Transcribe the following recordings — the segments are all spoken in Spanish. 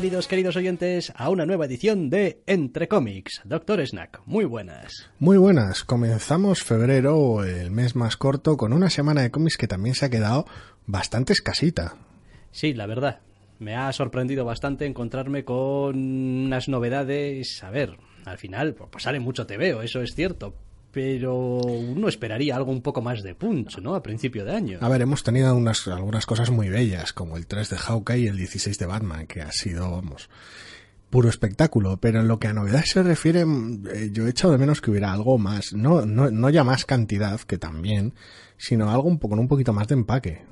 Bienvenidos queridos oyentes a una nueva edición de Entre cómics. Doctor Snack, muy buenas. Muy buenas. Comenzamos febrero, el mes más corto, con una semana de cómics que también se ha quedado bastante escasita. Sí, la verdad. Me ha sorprendido bastante encontrarme con unas novedades. A ver, al final, pues sale mucho TVO, eso es cierto. Pero uno esperaría algo un poco más de punch, ¿no? A principio de año. A ver, hemos tenido unas, algunas cosas muy bellas, como el 3 de Hawkeye y el 16 de Batman, que ha sido, vamos, puro espectáculo. Pero en lo que a novedades se refiere, eh, yo he echado de menos que hubiera algo más. No, no, no ya más cantidad, que también, sino algo un poco, con un poquito más de empaque.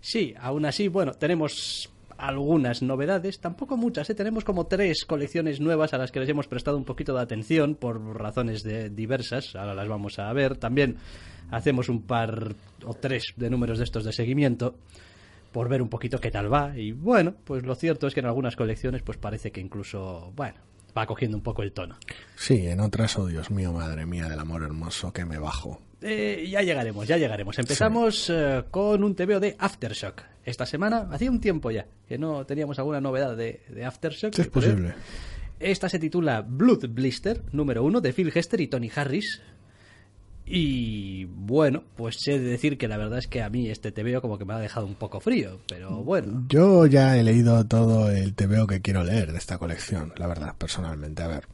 Sí, aún así, bueno, tenemos algunas novedades, tampoco muchas, ¿eh? tenemos como tres colecciones nuevas a las que les hemos prestado un poquito de atención por razones de diversas, ahora las vamos a ver. También hacemos un par o tres de números de estos de seguimiento por ver un poquito qué tal va y bueno, pues lo cierto es que en algunas colecciones pues parece que incluso, bueno, va cogiendo un poco el tono. Sí, en otras, oh Dios mío, madre mía del amor hermoso, que me bajo. Eh, ya llegaremos, ya llegaremos. Empezamos eh, con un TVO de Aftershock. Esta semana, hacía un tiempo ya, que no teníamos alguna novedad de, de Aftershock. Sí, es posible. Esta se titula Blood Blister, número uno, de Phil Hester y Tony Harris. Y bueno, pues he de decir que la verdad es que a mí este TVO como que me ha dejado un poco frío, pero bueno. Yo ya he leído todo el TVO que quiero leer de esta colección, la verdad, personalmente. A ver,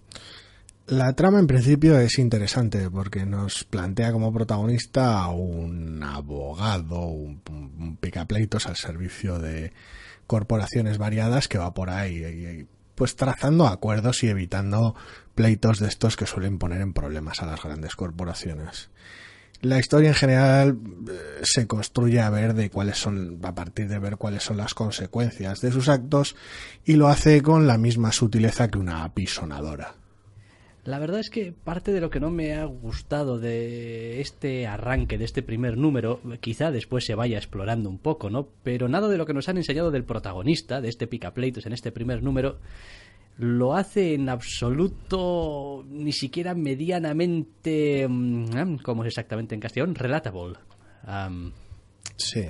la trama en principio es interesante porque nos plantea como protagonista a un abogado, un, picapleitos al servicio de corporaciones variadas que va por ahí pues trazando acuerdos y evitando pleitos de estos que suelen poner en problemas a las grandes corporaciones. La historia en general eh, se construye a ver de cuáles son, a partir de ver cuáles son las consecuencias de sus actos y lo hace con la misma sutileza que una apisonadora. La verdad es que parte de lo que no me ha gustado de este arranque, de este primer número, quizá después se vaya explorando un poco, ¿no? Pero nada de lo que nos han enseñado del protagonista, de este picapleitos en este primer número, lo hace en absoluto ni siquiera medianamente mm, ¿cómo es exactamente en castellano? relatable sí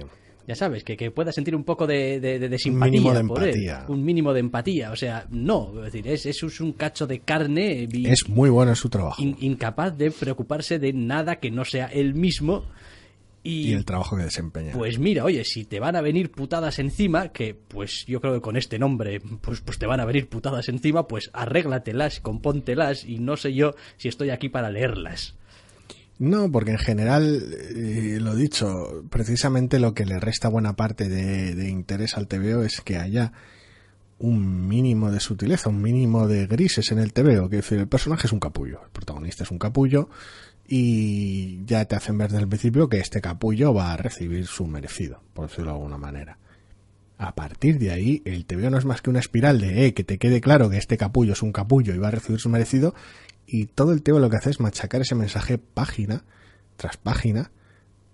ya sabes, que, que pueda sentir un poco de, de, simpatía. Un mínimo de empatía. Un mínimo de empatía. O sea, no, es decir, es, es un cacho de carne. es muy bueno su trabajo. incapaz de preocuparse de nada que no sea él mismo. Y, y, el trabajo que desempeña. Pues mira, oye, si te van a venir putadas encima, que pues yo creo que con este nombre, pues, pues te van a venir putadas encima, pues arréglatelas, compóntelas y no sé yo si estoy aquí para leerlas. No, porque en general, eh, lo dicho, precisamente lo que le resta buena parte de, interés al TVO es que haya un mínimo de sutileza, un mínimo de grises en el TVO. Que decir, el personaje es un capullo, el protagonista es un capullo y ya te hacen ver desde el principio que este capullo va a recibir su merecido, por decirlo de alguna manera. A partir de ahí, el TVO no es más que una espiral de eh, que te quede claro que este capullo es un capullo y va a recibir su merecido, y todo el tema lo que hace es machacar ese mensaje página tras página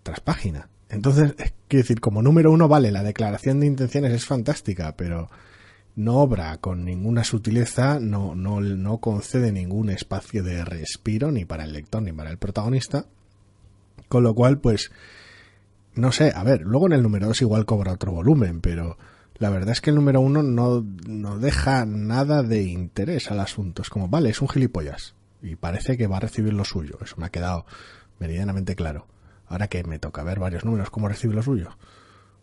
tras página. Entonces, quiero decir, como número uno, vale, la declaración de intenciones es fantástica, pero no obra con ninguna sutileza, no, no, no concede ningún espacio de respiro ni para el lector ni para el protagonista. Con lo cual, pues, no sé, a ver, luego en el número dos igual cobra otro volumen, pero la verdad es que el número uno no, no deja nada de interés al asunto. Es como, vale, es un gilipollas y parece que va a recibir lo suyo. Eso me ha quedado meridianamente claro. Ahora que me toca ver varios números, ¿cómo recibe lo suyo?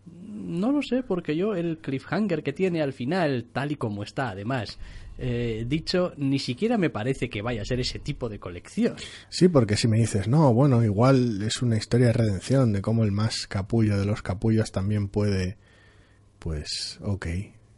No lo sé, porque yo el cliffhanger que tiene al final, tal y como está, además, eh, dicho, ni siquiera me parece que vaya a ser ese tipo de colección. Sí, porque si me dices, no, bueno, igual es una historia de redención, de cómo el más capullo de los capullos también puede, pues, ok,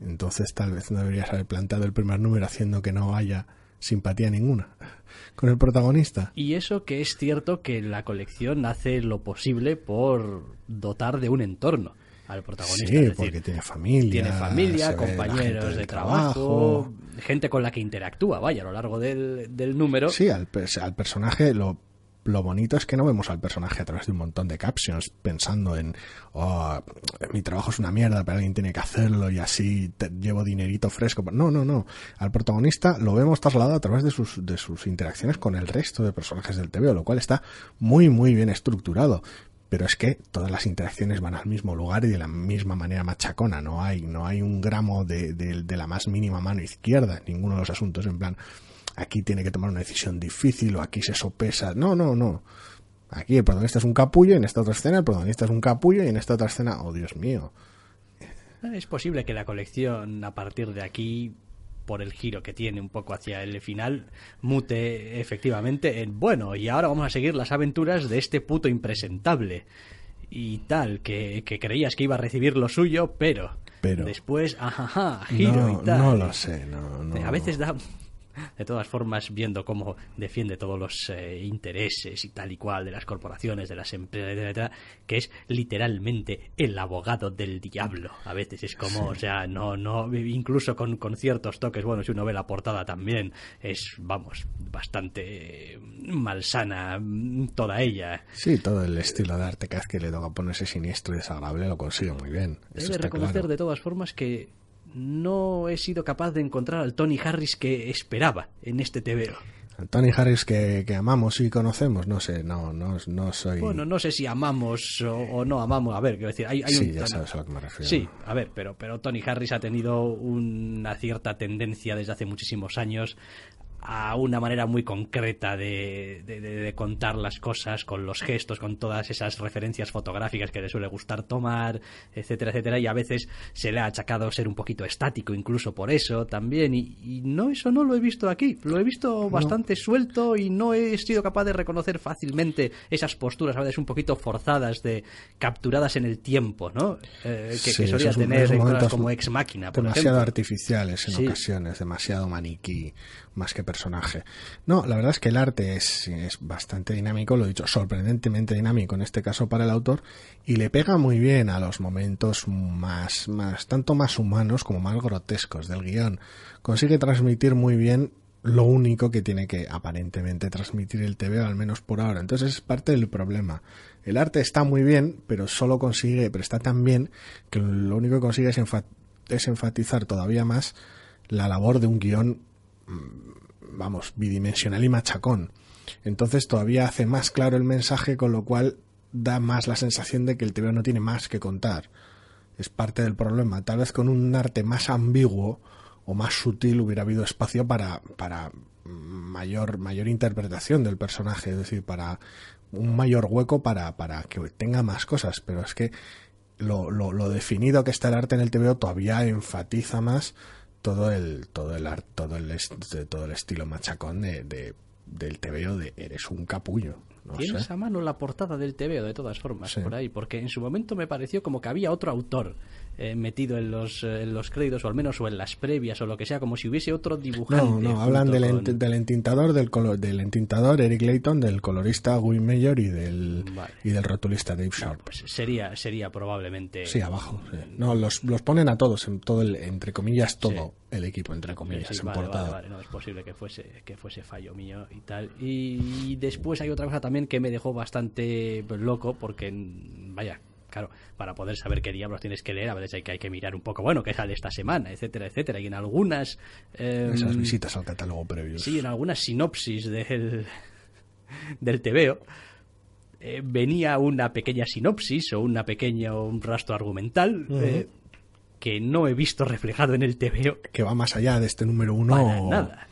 entonces tal vez no deberías haber plantado el primer número haciendo que no haya simpatía ninguna con el protagonista. Y eso que es cierto que la colección hace lo posible por dotar de un entorno al protagonista. Sí, porque tiene familia. Tiene familia, compañeros de trabajo, gente con la que interactúa, vaya, a lo largo del, número. Sí, al, al personaje lo, lo bonito es que no vemos al personaje a través de un montón de captions pensando en, oh, mi trabajo es una mierda, pero alguien tiene que hacerlo y así llevo dinerito fresco. No, no, no. Al protagonista lo vemos trasladado a través de sus, de sus interacciones con el resto de personajes del TV, lo cual está muy, muy bien estructurado pero es que todas las interacciones van al mismo lugar y de la misma manera machacona. No hay, no hay un gramo de, de, la más mínima mano izquierda en ninguno de los asuntos. En plan, aquí tiene que tomar una decisión difícil o aquí se sopesa. No, no, no. Aquí el protagonista es un capullo, en esta otra escena el protagonista es un capullo y en esta otra escena, oh Dios mío. Es posible que la colección a partir de aquí por el giro que tiene un poco hacia el final, mute efectivamente en bueno, y ahora vamos a seguir las aventuras de este puto impresentable. Y tal, que, creías que iba a recibir lo suyo, pero, pero después, ajá, giro y tal. No lo sé, no, no. A veces da de todas formas, viendo cómo defiende todos los eh, intereses y tal y cual de las corporaciones, de las empresas, que es literalmente el abogado del diablo. A veces es como, o sea, no, no, incluso con, con, ciertos toques, bueno, si uno ve la portada también, es, vamos, bastante malsana toda ella. Sí, todo el estilo de arte que hace que le toca ponerse siniestro y desagradable lo consigue muy bien. Debe reconocer de todas formas que no he sido capaz de encontrar al Tony Harris que esperaba en este TVO. Al Tony Harris que, amamos y conocemos, no sé, no, no, no soy... Bueno, no sé si amamos o, no amamos, a ver, quiero decir, hay, sí, un... ya sabes a lo que me refiero. Sí, a ver, pero, pero Tony Harris ha tenido una cierta tendencia desde hace muchísimos años a una manera muy concreta de, de, contar las cosas con los gestos, con todas esas referencias fotográficas que le suele gustar tomar, etcétera, etcétera, y a veces se le ha achacado ser un poquito estático incluso por eso también, y, no, eso no lo he visto aquí, lo he visto bastante suelto y no he sido capaz de reconocer fácilmente esas posturas a veces un poquito forzadas de capturadas en el tiempo, ¿no? Eh, que, solía tener como ex máquina. demasiado artificiales en ocasiones, demasiado maniquí, más que personaje. No, la verdad es que el arte es, es bastante dinámico, lo he dicho, sorprendentemente dinámico en este caso para el autor, y le pega muy bien a los momentos más, más, tanto más humanos como más grotescos del guion. Consigue transmitir muy bien lo único que tiene que aparentemente transmitir el TV, al menos por ahora. Entonces es parte del problema. El arte está muy bien, pero solo consigue, pero está tan bien que lo único que consigue es, es enfatizar todavía más la labor de un guion vamos, bidimensional y machacón. Entonces todavía hace más claro el mensaje, con lo cual da más la sensación de que el TV no tiene más que contar. Es parte del problema. Tal vez con un arte más ambiguo o más sutil hubiera habido espacio para, para mayor, mayor interpretación del personaje, es decir, para un mayor hueco para, para que tenga más cosas. Pero es que lo, lo, lo definido que está el arte en el TV todavía enfatiza más todo el todo el todo el todo el estilo machacón de, de del TVO de eres un capullo. Tienes a mano la portada del TVO de todas formas por ahí, porque en su momento me pareció como que había otro autor eh, metido en los, eh, en los créditos, o al menos o en las previas, o lo que sea, como si hubiese otro dibujante. No, no, hablan del, del entintador, del, color, del entintador Eric Layton, del colorista Wim Mayor y del, y del rotulista Dave Sharp. pues sería, sería probablemente. Sí, abajo. No, los, los ponen a todos, en todo el, entre comillas, todo el equipo, entre comillas, en portada. no es posible que fuese, que fuese fallo mío y tal. Y después hay otra cosa también que me dejó bastante loco, porque, vaya, claro, para poder saber qué diablos tienes que leer, a veces hay que, hay que mirar un poco, bueno, qué sale esta semana, etcétera, etcétera. Y en algunas... Em, Esas visitas al catálogo previo. Sí, en algunas sinopsis del, del TVO eh, venía una pequeña sinopsis o una pequeña, un rastro argumental eh, que no he visto reflejado en el TVO. Que va más allá de este número uno. Para nada.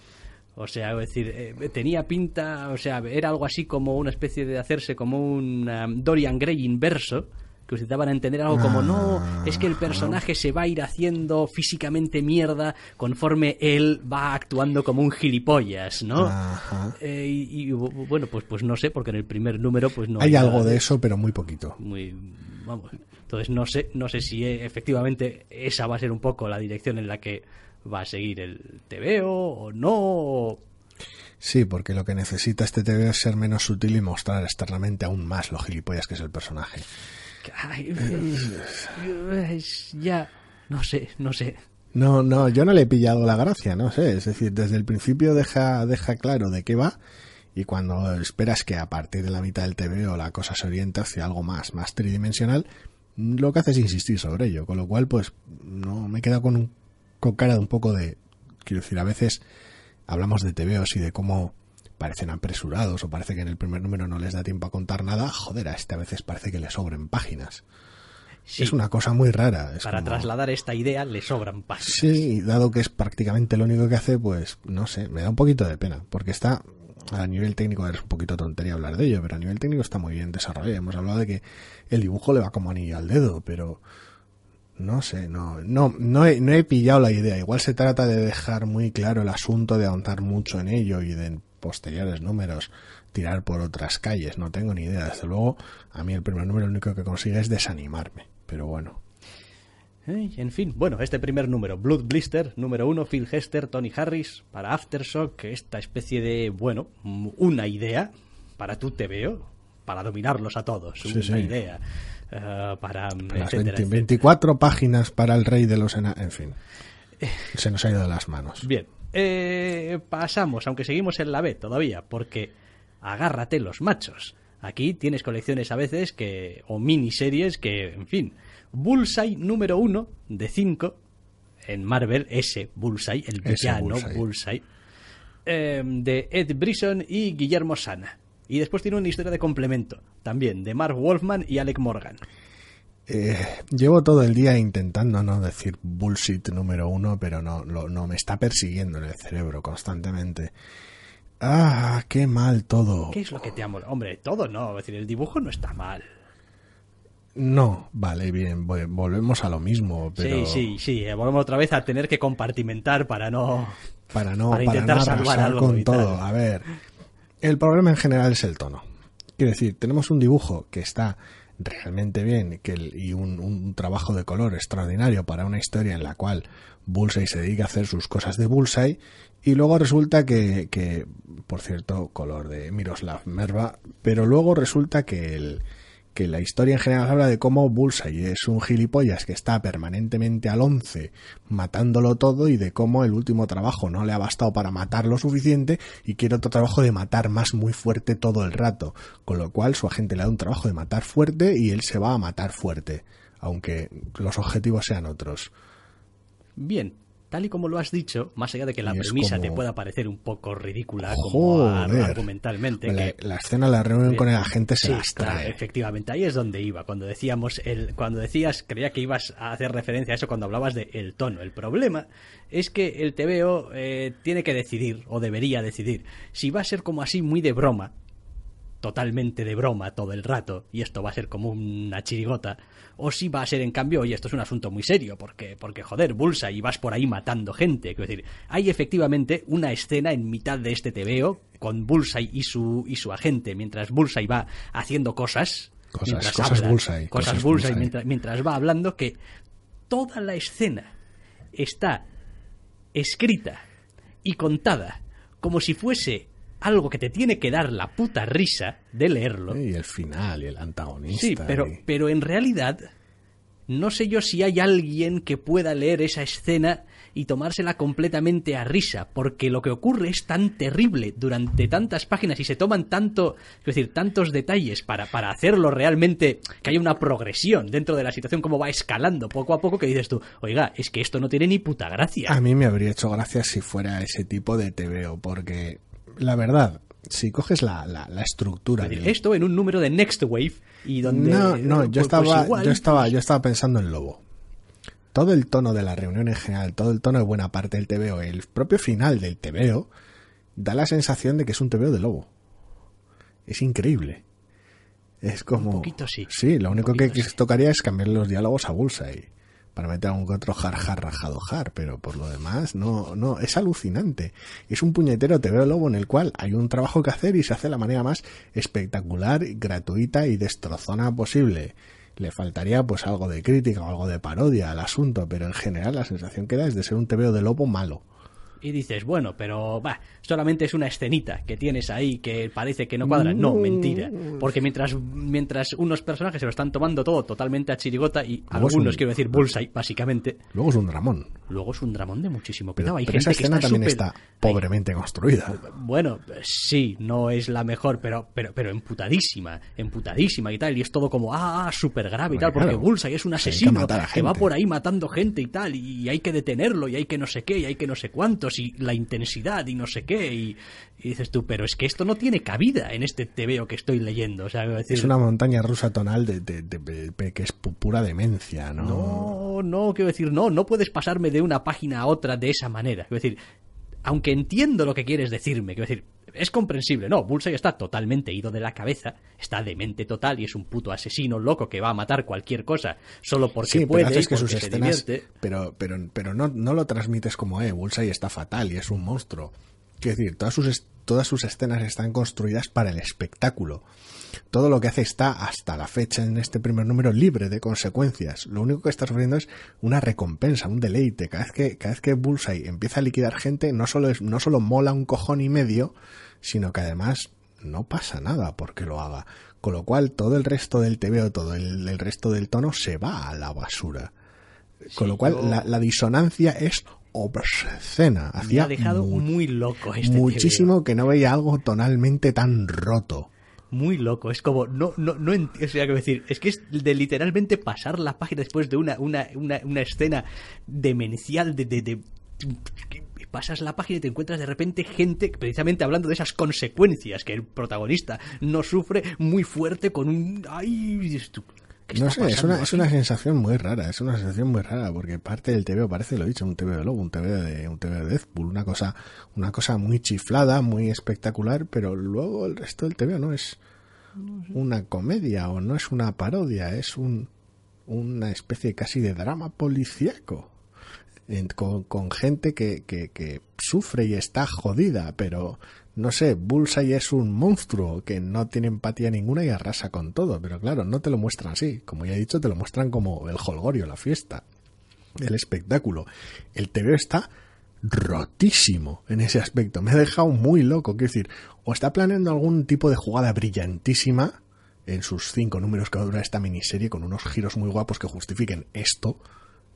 O sea, es decir, eh, tenía pinta, o sea, era algo así como una especie de hacerse como un um, Dorian Gray inverso, que os daban a entender algo como, no, es que el personaje se va a ir haciendo físicamente mierda conforme él va actuando como un gilipollas, ¿no? Eh, y, bueno, pues, pues no sé, porque en el primer número pues no... Hay algo de eso, pero muy poquito. Muy, vamos, entonces no sé, no sé si eh, efectivamente esa va a ser un poco la dirección en la que va a seguir el TVO o no. Sí, porque lo que necesita este TVO es ser menos sutil y mostrar externamente aún más lo gilipollas que es el personaje. Ya, no sé, no sé. No, no, yo no le he pillado la gracia, no sé. Es decir, desde el principio deja, deja claro de qué va y cuando esperas que a partir de la mitad del TVO la cosa se oriente hacia algo más, más tridimensional, lo que hace es insistir sobre ello, con lo cual pues no me queda con, un, con cara de un poco de, quiero decir, a veces hablamos de TVOs y de cómo parecen apresurados o parece que en el primer número no les da tiempo a contar nada, joder, a este a veces parece que le sobren páginas. Sí, Es una cosa muy rara. es para como- trasladar esta idea le sobran páginas. Sí, dado que es prácticamente lo único que hace, pues no sé, me da un poquito de pena, porque está a nivel técnico, es un poquito tontería hablar de ello, pero a nivel técnico está muy bien desarrollado. Hemos hablado de que el dibujo le va como anillo al dedo, pero no sé, no, no, no he, no he pillado la idea. Igual se trata de dejar muy claro el asunto, de avanzar mucho en ello y de posteriores números tirar por otras calles. No tengo ni idea. Desde luego, a mí el primer número lo único que consigue es desanimarme. Pero bueno. Eh, En fin, bueno, este primer número, Blood Blister, número uno, Phil Hester, Tony Harris, para Aftershock, esta especie de, bueno, una idea para tu TVO, para dominarlos a todos, Sí, una sí. idea eh, para, mm, Las etcétera, 20 etcétera. 24 páginas para el rey de los. En fin. Se nos ha ido de las manos. Bien, eh, pasamos, aunque seguimos en la B todavía, porque agárrate los machos. Aquí tienes colecciones a veces que, o miniseries que, en fin, Bullseye número uno de 5 en Marvel, ese Bullseye, el villano Bullseye. Bullseye, eh, de Ed Brisson y Guillermo Sana. Y después tiene una historia de complemento, también, de Mark Wolfman y Alec Morgan. Eh, llevo todo el día intentando no decir bullshit número uno, pero no, lo- no me está persiguiendo en el cerebro constantemente. Ah, qué mal todo. ¿Qué es lo que te amo? Hombre, todo no, es decir, el dibujo no está mal. No, vale, bien, vo- volvemos a lo mismo, pero Sí, sí, sí. eh, Volvemos otra vez a tener que compartimentar para no. para no, Para para, intentar no salvar algo con todo. A ver, el problema en general es el tono. Quiero decir, tenemos un dibujo que está realmente bien que el- y un, un trabajo de color extraordinario para una historia en la cual Bullseye se dedica a hacer sus cosas de Bullseye y luego resulta que, que por cierto, color de Miroslav Merva, pero luego resulta que el que la historia en general habla de cómo Bullseye es un gilipollas que está permanentemente al once matándolo todo y de cómo el último trabajo no le ha bastado para matar lo suficiente y quiere otro trabajo de matar más muy fuerte todo el rato, con lo cual su agente le da un trabajo de matar fuerte y él se va a matar fuerte, aunque los objetivos sean otros. Bien, tal y como lo has dicho, más allá de que la es premisa como- te pueda parecer un poco ridícula como argumentalmente. La, que- la escena la reunión con el agente se Sí, las claro, trae. efectivamente, ahí es donde iba. Cuando decíamos, el, cuando decías, creía que ibas a hacer referencia a eso cuando hablabas de el tono. El problema es que el TVO eh, tiene que decidir, o debería decidir, si va a ser como así muy de broma, totalmente de broma todo el rato, y esto va a ser como una chirigota, o si va a ser en cambio, oye, esto es un asunto muy serio, porque, porque joder, Bulsa y vas por ahí matando gente. Quiero decir, hay efectivamente una escena en mitad de este TVO con Bullseye y su, y su agente, mientras Bullseye va haciendo cosas. Cosas- cosas habla, Bullseye, Cosas, cosas Bullseye, Bullseye. Mientras, mientras va hablando, que toda la escena está escrita y contada como si fuese algo que te tiene que dar la puta risa de leerlo. Y el final y el antagonista. Sí, pero, y- pero en realidad no sé yo si hay alguien que pueda leer esa escena y tomársela completamente a risa, porque lo que ocurre es tan terrible durante tantas páginas y se toman tanto, es decir, tantos detalles para, para hacerlo realmente que haya una progresión dentro de la situación, como va escalando poco a poco, que dices tú, oiga, es que esto no tiene ni puta gracia. A mí me habría hecho gracia si fuera ese tipo de TVO, porque la verdad, si coges la, la, la estructura Es decir, del- esto en un número de Next Wave y donde No, no, yo pues- estaba, yo estaba, yo estaba pensando en Lobo. Todo el tono de la reunión en general, todo el tono de buena parte del TVO, el propio final del TVO, da la sensación de que es un TVO de Lobo. Es increíble. Es como... Un poquito sí. Sí, lo único que, que tocaría es cambiar los diálogos a Bullseye. Para meter algún otro jar, jar, rajado, jar. Pero por lo demás, no, no, es alucinante. Es un puñetero TVO Lobo en el cual hay un trabajo que hacer y se hace de la manera más espectacular, gratuita y destrozona posible. Le faltaría pues algo de crítica o algo de parodia al asunto, pero en general la sensación que da es de ser un TVO de lobo malo. Y dices, bueno, pero va, solamente es una escenita que tienes ahí que parece que no cuadra. No, mentira. Porque mientras, mientras unos personajes se lo están tomando todo totalmente a chirigota y Luego algunos, un- quiero decir, Bullseye, básicamente, Luego es un Ramón. luego es un dramón de muchísimo Pero, cuidado. Hay pero gente esa que escena está también está pobremente construida. Bueno, sí, no es la mejor, pero, pero, pero emputadísima, emputadísima y tal, y es todo como, ah, ah súper grave y tal, porque claro. Bullseye es un que asesino que va por ahí matando gente y tal, y hay que detenerlo, y hay que no sé qué, y hay que no sé y la intensidad, y no sé qué, y, y dices tú, pero es que esto no tiene cabida en este TVO que estoy leyendo, o sea, decir, Es una montaña rusa tonal de, que es pu- pura demencia, ¿no? No, no, quiero decir, no, no puedes pasarme de una página a otra de esa manera. Quiero decir, aunque entiendo lo que quieres decirme, quiero decir, es comprensible, no, Bullseye está totalmente ido de la cabeza, está demente total y es un puto asesino loco que va a matar cualquier cosa solo porque Sí, pero puede y haces que porque sus se escenas, divierte. pero, pero, pero no, no lo transmites como, eh, Bullseye está fatal y es un monstruo. Quiero decir, todas sus, todas sus escenas están construidas para el espectáculo. Todo lo que hace está, hasta la fecha, en este primer número, libre de consecuencias. Lo único que está sufriendo es una recompensa, un deleite. Cada vez que, cada vez que Bullseye empieza a liquidar gente, no solo, es, no solo mola un cojón y medio, sino que además no pasa nada porque lo haga. Con lo cual, todo el resto del TVO, todo el, el resto del tono se va a la basura. Con lo cual, yo- la, la disonancia es obscena. Me Hacía ha dejado mu- muy loco este muchísimo que no veía algo tonalmente tan roto. Muy loco. Es como, no, no, no ent- o sea, quiero decir, es que es de literalmente pasar la página después de una, una, una, una escena demencial de, de, de- pasas la página y te encuentras de repente gente, precisamente hablando de esas consecuencias que el protagonista no sufre muy fuerte con un... ¡Ay! Dices tú, ¿qué No sé, es una, es una sensación muy rara, es una sensación muy rara, porque parte del TVO parece, lo he dicho, un TVO de Lobo, un TVO de, un TVO de Deathpool, una cosa, una cosa muy chiflada, muy espectacular, pero luego el resto del TVO no es una comedia o no es una parodia, es un, una especie casi de drama policíaco. En- con, con gente que, que, que sufre y está jodida, pero no sé, Bullseye es un monstruo que no tiene empatía ninguna y arrasa con todo, pero claro, no te lo muestran así, como ya he dicho, te lo muestran como el holgorio, la fiesta, el espectáculo. El TV está rotísimo en ese aspecto, me ha dejado muy loco, quiero decir, o está planeando algún tipo de jugada brillantísima en sus cinco números que va esta miniserie con unos giros muy guapos que justifiquen esto,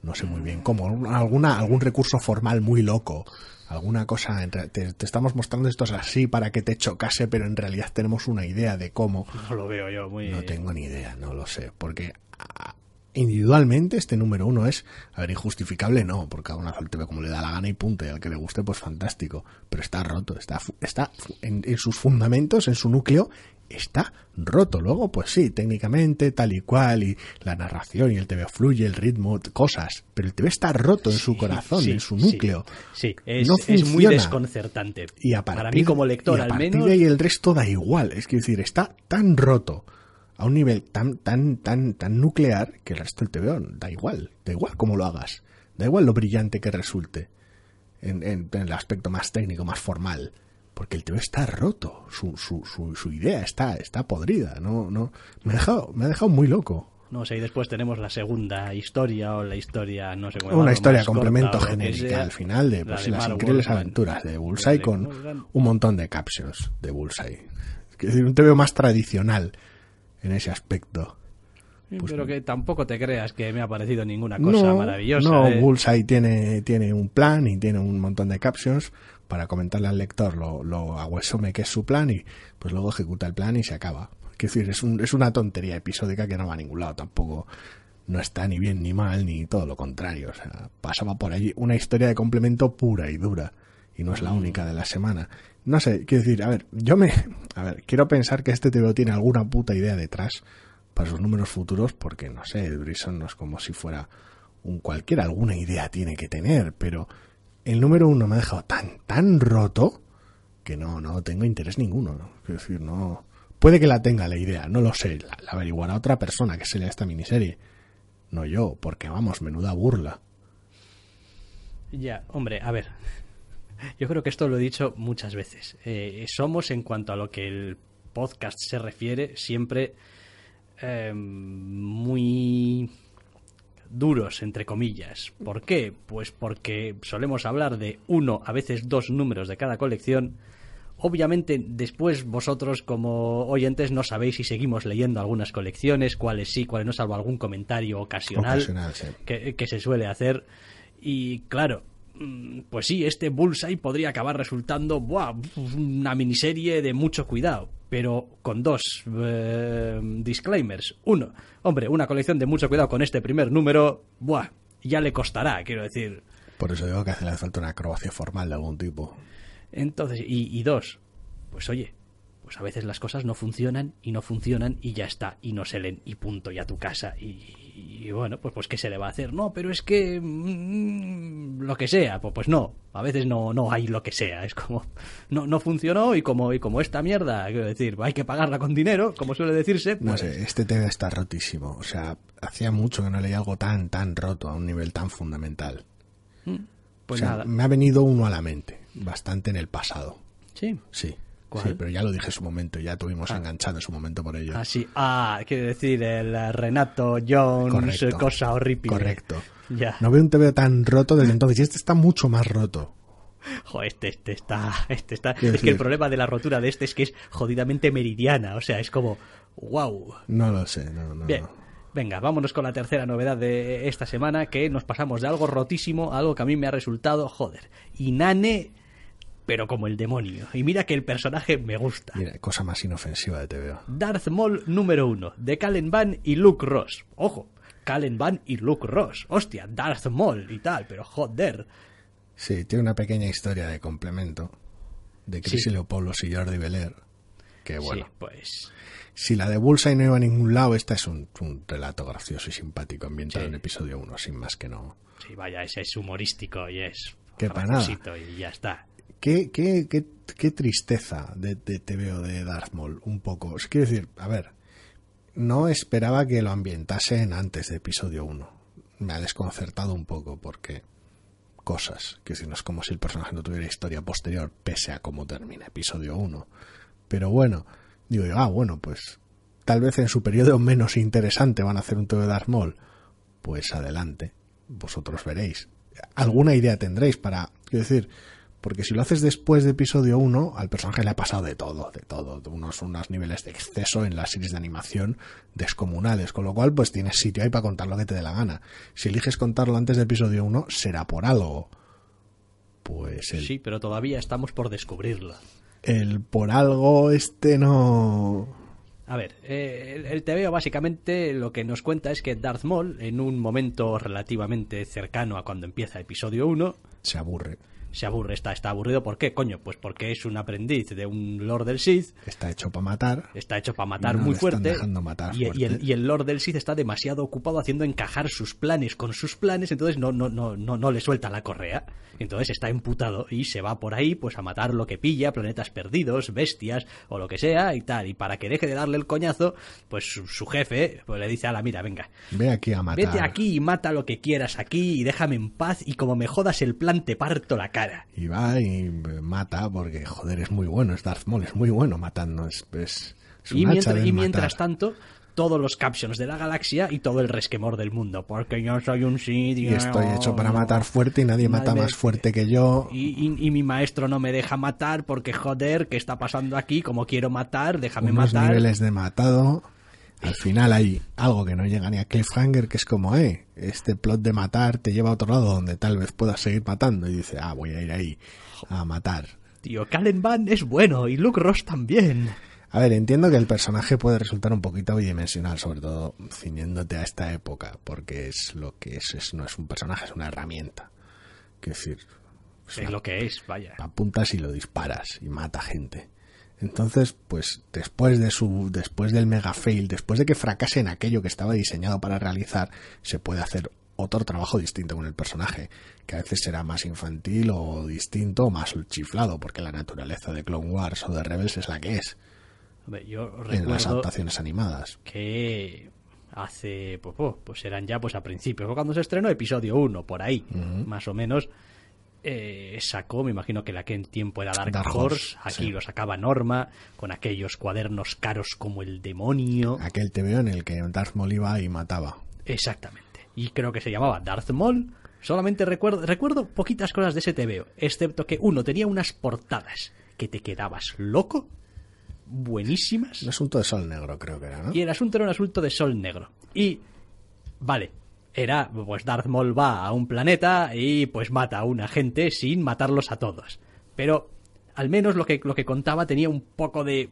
no sé muy bien cómo, alguna, algún recurso formal muy loco, alguna cosa, te, te estamos mostrando esto es así para que te chocase, pero en realidad tenemos una idea de cómo. No lo veo yo muy... No tengo ni idea, no lo sé, porque ah, individualmente este número uno es, a ver, injustificable no, porque uno hace el TV como le da la gana y punto, y al que le guste pues fantástico, pero está roto, está, está en, en sus fundamentos, en su núcleo, está roto. Luego, pues sí, técnicamente, tal y cual, y la narración y el TV fluye, el ritmo, cosas, pero el TV está roto en su corazón, Sí, en su sí, núcleo. Sí, es, No es muy desconcertante. Y a partir, Para mí como lector y a al partir menos... de ahí el resto da igual. Es que decir, está tan roto a un nivel tan, tan, tan, tan nuclear que el resto del TVO da igual. Da igual cómo lo hagas. Da igual lo brillante que resulte en, en- en el aspecto más técnico, más formal. Porque el TVO está roto. Su, su, su, su idea está, está podrida. No, no, me ha dejado, me ha dejado muy loco. No sé, y después tenemos la segunda historia o la historia, no sé cómo Una historia corta complemento que genérica sea. al final de La pues, de las increíbles aventuras de La Bullseye de con Morgan. un montón de captions de Bullseye. Es decir, un TVO más tradicional en ese aspecto. Pues Pero que tampoco te creas que me ha parecido ninguna cosa maravillosa. no, ¿eh? Bullseye tiene, tiene un plan y tiene un montón de captions para comentarle al lector lo, lo aguesome que es su plan y pues luego ejecuta el plan y se acaba. Es decir, es, un, es una tontería episódica que no va a ningún lado tampoco. No está ni bien ni mal, ni todo lo contrario. O sea, pasaba por allí una historia de complemento pura y dura. Y no es la única de la semana. No sé, quiero decir, a ver, yo me. A ver, quiero pensar que este TVO tiene alguna puta idea detrás para sus números futuros, porque no sé, Brison no es como si fuera un cualquiera, alguna idea tiene que tener, pero el número uno me ha dejado tan, tan roto que no, no tengo interés ninguno. ¿no? Quiero decir, no. Puede que la tenga la idea, no lo sé, la, la averiguará otra persona que se lea esta miniserie. No yo, porque vamos, menuda burla. Ya, hombre, a ver. Yo creo que esto lo he dicho muchas veces. Eh, somos, en cuanto a lo que el podcast se refiere, siempre eh, muy duros, entre comillas. ¿Por qué? Pues porque solemos hablar de uno, a veces dos números de cada colección. Obviamente, después vosotros, como oyentes, no sabéis si seguimos leyendo algunas colecciones, cuáles sí, cuáles no, salvo algún comentario ocasional Ocasional, sí. que, que se suele hacer. Y claro, pues sí, este Bullseye podría acabar resultando buah, una miniserie de mucho cuidado, pero con dos eh, disclaimers. Uno, hombre, una colección de mucho cuidado con este primer número, buah, ya le costará, quiero decir. Por eso digo que hace le falta una acrobacia formal de algún tipo. Entonces, y, y dos, pues oye, pues a veces las cosas no funcionan y no funcionan y ya está, y no se leen y punto, y a tu casa. Y, y bueno, pues, pues ¿qué se le va a hacer? No, pero es que mm, lo que sea, pues, pues no, a veces no, no hay lo que sea, es como no, no funcionó y como, y como esta mierda, quiero decir, hay que pagarla con dinero, como suele decirse. No pues- sé, este TV está rotísimo. O sea, hacía mucho que no leía algo tan, tan roto a un nivel tan fundamental. Pues o sea, nada, me ha venido uno a la mente, bastante en el pasado. sí. Sí. ¿Cuál? Sí, pero ya lo dije en su momento, ya tuvimos enganchado en su momento por ello. Así, ah, quiero decir, el eh, Renato Jones, Correcto. cosa horrible. Correcto. Ya. No veo un TV tan roto desde entonces, y este está mucho más roto. Joder, este, este está, este está. Es que el problema de la rotura de este es que es jodidamente meridiana. O sea, es como, wow. No lo sé, no, no. Bien. Venga, vámonos con la tercera novedad de esta semana, que nos pasamos de algo rotísimo a algo que a mí me ha resultado, joder, inane, pero como el demonio. Y mira que el personaje me gusta. Mira, cosa más inofensiva de TVO. Darth Maul número uno, de Calen Van y Luke Ross. Ojo, Calen Van y Luke Ross. Hostia, Darth Maul y tal, pero joder. Sí, tiene una pequeña historia de complemento de Chris Sí. y Leopoldos y Jordi Belair. Que bueno, Sí, pues. si la de Bullseye no iba a ningún lado, esta es un, un relato gracioso y simpático ambientado Sí. en episodio 1, sin más que no. Sí, vaya, ese es humorístico y es. Que pa' nada. Y ya está. Qué, qué, qué, qué tristeza de, de TVO de Darth Maul, un poco. Es quiero decir, a ver, no esperaba que lo ambientasen antes de episodio 1. Me ha desconcertado un poco porque cosas, que si no es como si el personaje no tuviera historia posterior, pese a cómo termina episodio 1. Pero bueno, digo yo, ah, bueno, pues tal vez en su periodo menos interesante van a hacer un TV de Darth Maul. Pues adelante, vosotros veréis. Alguna idea tendréis para, quiero decir, porque si lo haces después de episodio 1, al personaje le ha pasado de todo, de todo, de unos, unos niveles de exceso en las series de animación descomunales, con lo cual pues tienes sitio ahí para contar lo que te dé la gana. Si eliges contarlo antes de episodio 1, será por algo. Pues el, Sí, pero todavía estamos por descubrirlo. el por algo este no... A ver, eh, el, el TVO básicamente lo que nos cuenta es que Darth Maul, en un momento relativamente cercano a cuando empieza episodio 1, se aburre. Se aburre, está, está aburrido. ¿Por qué, coño? Pues porque es un aprendiz de un Lord del Sith, Está hecho para matar. está hecho para matar No muy fuerte. matar y, y el, y el Lord del Sith está demasiado ocupado haciendo encajar sus planes con sus planes, entonces no, no, no, no, no le suelta la correa. Entonces está emputado y se va por ahí pues a matar lo que pilla, planetas perdidos, bestias o lo que sea y tal. Y para que deje de darle el coñazo, pues su, su jefe pues le dice, a la mira, venga, Ve aquí a matar. vete aquí y mata lo que quieras aquí y déjame en paz y como me jodas el plan te parto la cara. Y va y mata porque, joder, es muy bueno. Es Darth Maul, es muy bueno matando. Es, es, es un Y, mientras, y mientras tanto, todos los captions de la galaxia y todo el resquemor del mundo. Porque yo soy un Sith Y estoy hecho para matar fuerte y nadie mata más fuerte que yo. Y, y- y mi maestro no me deja matar porque, joder, ¿qué está pasando aquí? Como quiero matar, déjame unos matar. niveles de matado. Al final hay algo que no llega ni a cliffhanger, que es como, eh, este plot de matar te lleva a otro lado donde tal vez puedas seguir matando. Y dice, ah, voy a ir ahí a matar. Tío, Calen Van es bueno y Luke Ross también. A ver, entiendo que el personaje puede resultar un poquito bidimensional, sobre todo ciñéndote a esta época, porque es lo que es, es- no es un personaje, es una herramienta. Quiero decir, es Es una lo que es, vaya. apuntas y lo disparas y mata gente. Entonces, pues después de su después del mega fail, después de que fracase en aquello que estaba diseñado para realizar, se puede hacer otro trabajo distinto con el personaje, que a veces será más infantil o distinto o más chiflado, porque la naturaleza de Clone Wars o de Rebels es la que es Hombre, yo en las adaptaciones animadas. que hace, pues, pues, eran ya pues a principios, cuando se estrenó episodio 1, por ahí, más o menos, eh, sacó, me imagino que la que en tiempo era Dark, Dark Horse, Horse, aquí sí. lo sacaba Norma, con aquellos cuadernos caros como el demonio. Aquel TVO en el que Darth Maul iba y mataba. Exactamente. Y creo que se llamaba Darth Maul. Solamente recuerdo, recuerdo poquitas cosas de ese TVO, excepto que uno tenía unas portadas que te quedabas loco, buenísimas. Un asunto de sol negro creo que era, ¿no? Y el asunto era un asunto de sol negro. Y, vale, era, pues Darth Maul va a un planeta y pues mata a una gente sin matarlos a todos. Pero al menos lo que, lo que contaba tenía un poco de...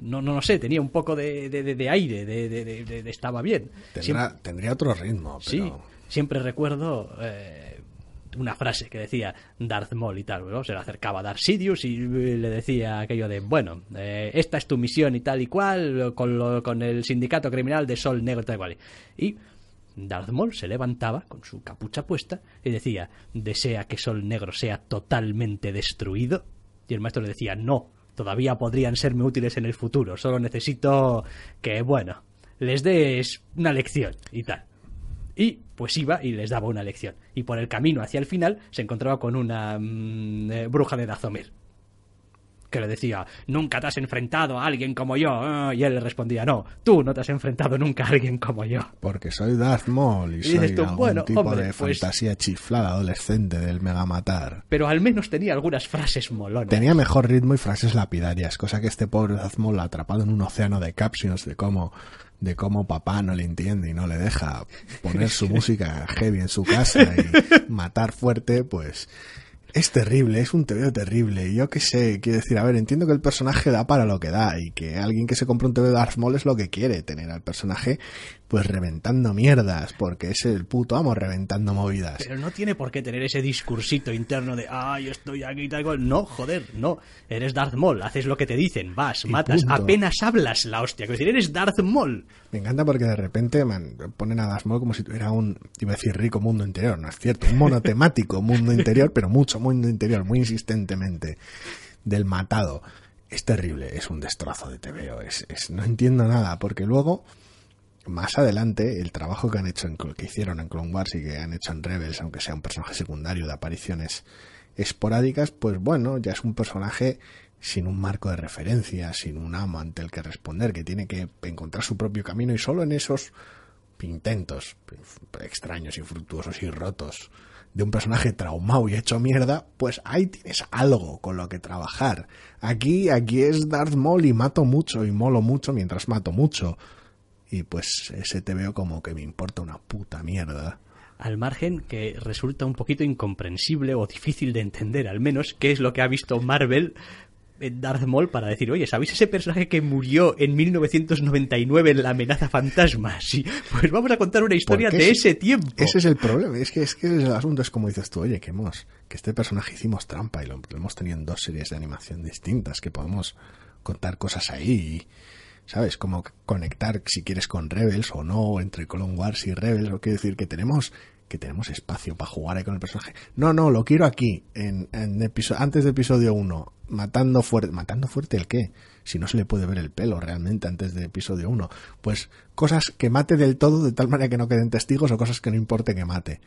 No, no, no sé, tenía un poco de, de, de aire, de, de, estaba bien. Tendrá, tendría otro ritmo, pero... Sí, siempre recuerdo eh, una frase que decía Darth Maul y tal, ¿no? se le acercaba a Darth Sidious y le decía aquello de, bueno, eh, esta es tu misión y tal y cual, con, lo, con el sindicato criminal de Sol Negro tal y cual. Y Darth Maul se levantaba con su capucha puesta y decía, ¿desea que Sol Negro sea totalmente destruido? Y el maestro le decía, no, todavía podrían serme útiles en el futuro, solo necesito que, bueno, les des una lección y tal. Y pues iba y les daba una lección. Y por el camino hacia el final se encontraba con una mm, eh, bruja de Dazomir que le decía, nunca te has enfrentado a alguien como yo. Y él le respondía, no, tú no te has enfrentado nunca a alguien como yo. Porque soy Darth Maul y, soy algún tipo de pues fantasía chiflada adolescente del mega matar. Pero al menos tenía algunas frases molonas. Tenía mejor ritmo y frases lapidarias, cosa que este pobre Darth Maul atrapado en un océano de captions de cómo de cómo papá no le entiende y no le deja poner su música heavy en su casa y matar fuerte, pues es terrible, es un TVO terrible. Yo qué sé, quiero decir, a ver, entiendo que el personaje da para lo que da y que alguien que se compra un TVO de Darth Maul es lo que quiere, tener al personaje pues reventando mierdas, porque es el puto amo reventando movidas. Pero no tiene por qué tener ese discursito interno de, ah, yo estoy aquí y tal cual. No, joder, no. Eres Darth Maul, haces lo que te dicen, vas, matas, apenas hablas la hostia. Es decir, eres Darth Maul. Me encanta porque de repente man, ponen a Darth Maul como si tuviera un, iba a decir rico mundo interior, no es cierto, un monotemático mundo interior, pero mucho mundo interior, muy insistentemente, del matado. Es terrible, es un destrozo de TVO, es, es, no entiendo nada, porque luego más adelante el trabajo que han hecho en, que hicieron en Clone Wars y que han hecho en Rebels, aunque sea un personaje secundario de apariciones esporádicas, pues bueno, ya es un personaje sin un marco de referencia, sin un amo ante el que responder, que tiene que encontrar su propio camino y solo en esos intentos extraños, infructuosos y rotos de un personaje traumado y hecho mierda, pues ahí tienes algo con lo que trabajar. Aquí, aquí es Darth Maul y mato mucho y molo mucho mientras mato mucho y pues ese te veo como que me importa una puta mierda. Al margen que resulta un poquito incomprensible o difícil de entender, al menos, qué es lo que ha visto Marvel en Darth Maul para decir, oye, ¿sabéis ese personaje que murió en 1999 en La amenaza fantasma? Sí, pues vamos a contar una historia de ese tiempo. Ese es el problema, es que, es que el asunto es como dices tú, oye, que hemos, que este personaje hicimos trampa y lo, lo hemos tenido en dos series de animación distintas, que podemos contar cosas ahí y ¿sabes? Como conectar si quieres con Rebels o no, entre Clone Wars y Rebels, o quiero decir que tenemos que tenemos espacio para jugar ahí con el personaje. No, no, lo quiero aquí, en, en episodio, antes de episodio 1, matando fuerte. ¿Matando fuerte el qué? Si no se le puede ver el pelo realmente antes de episodio 1. Pues cosas que mate del todo de tal manera que no queden testigos o cosas que no importe que mate.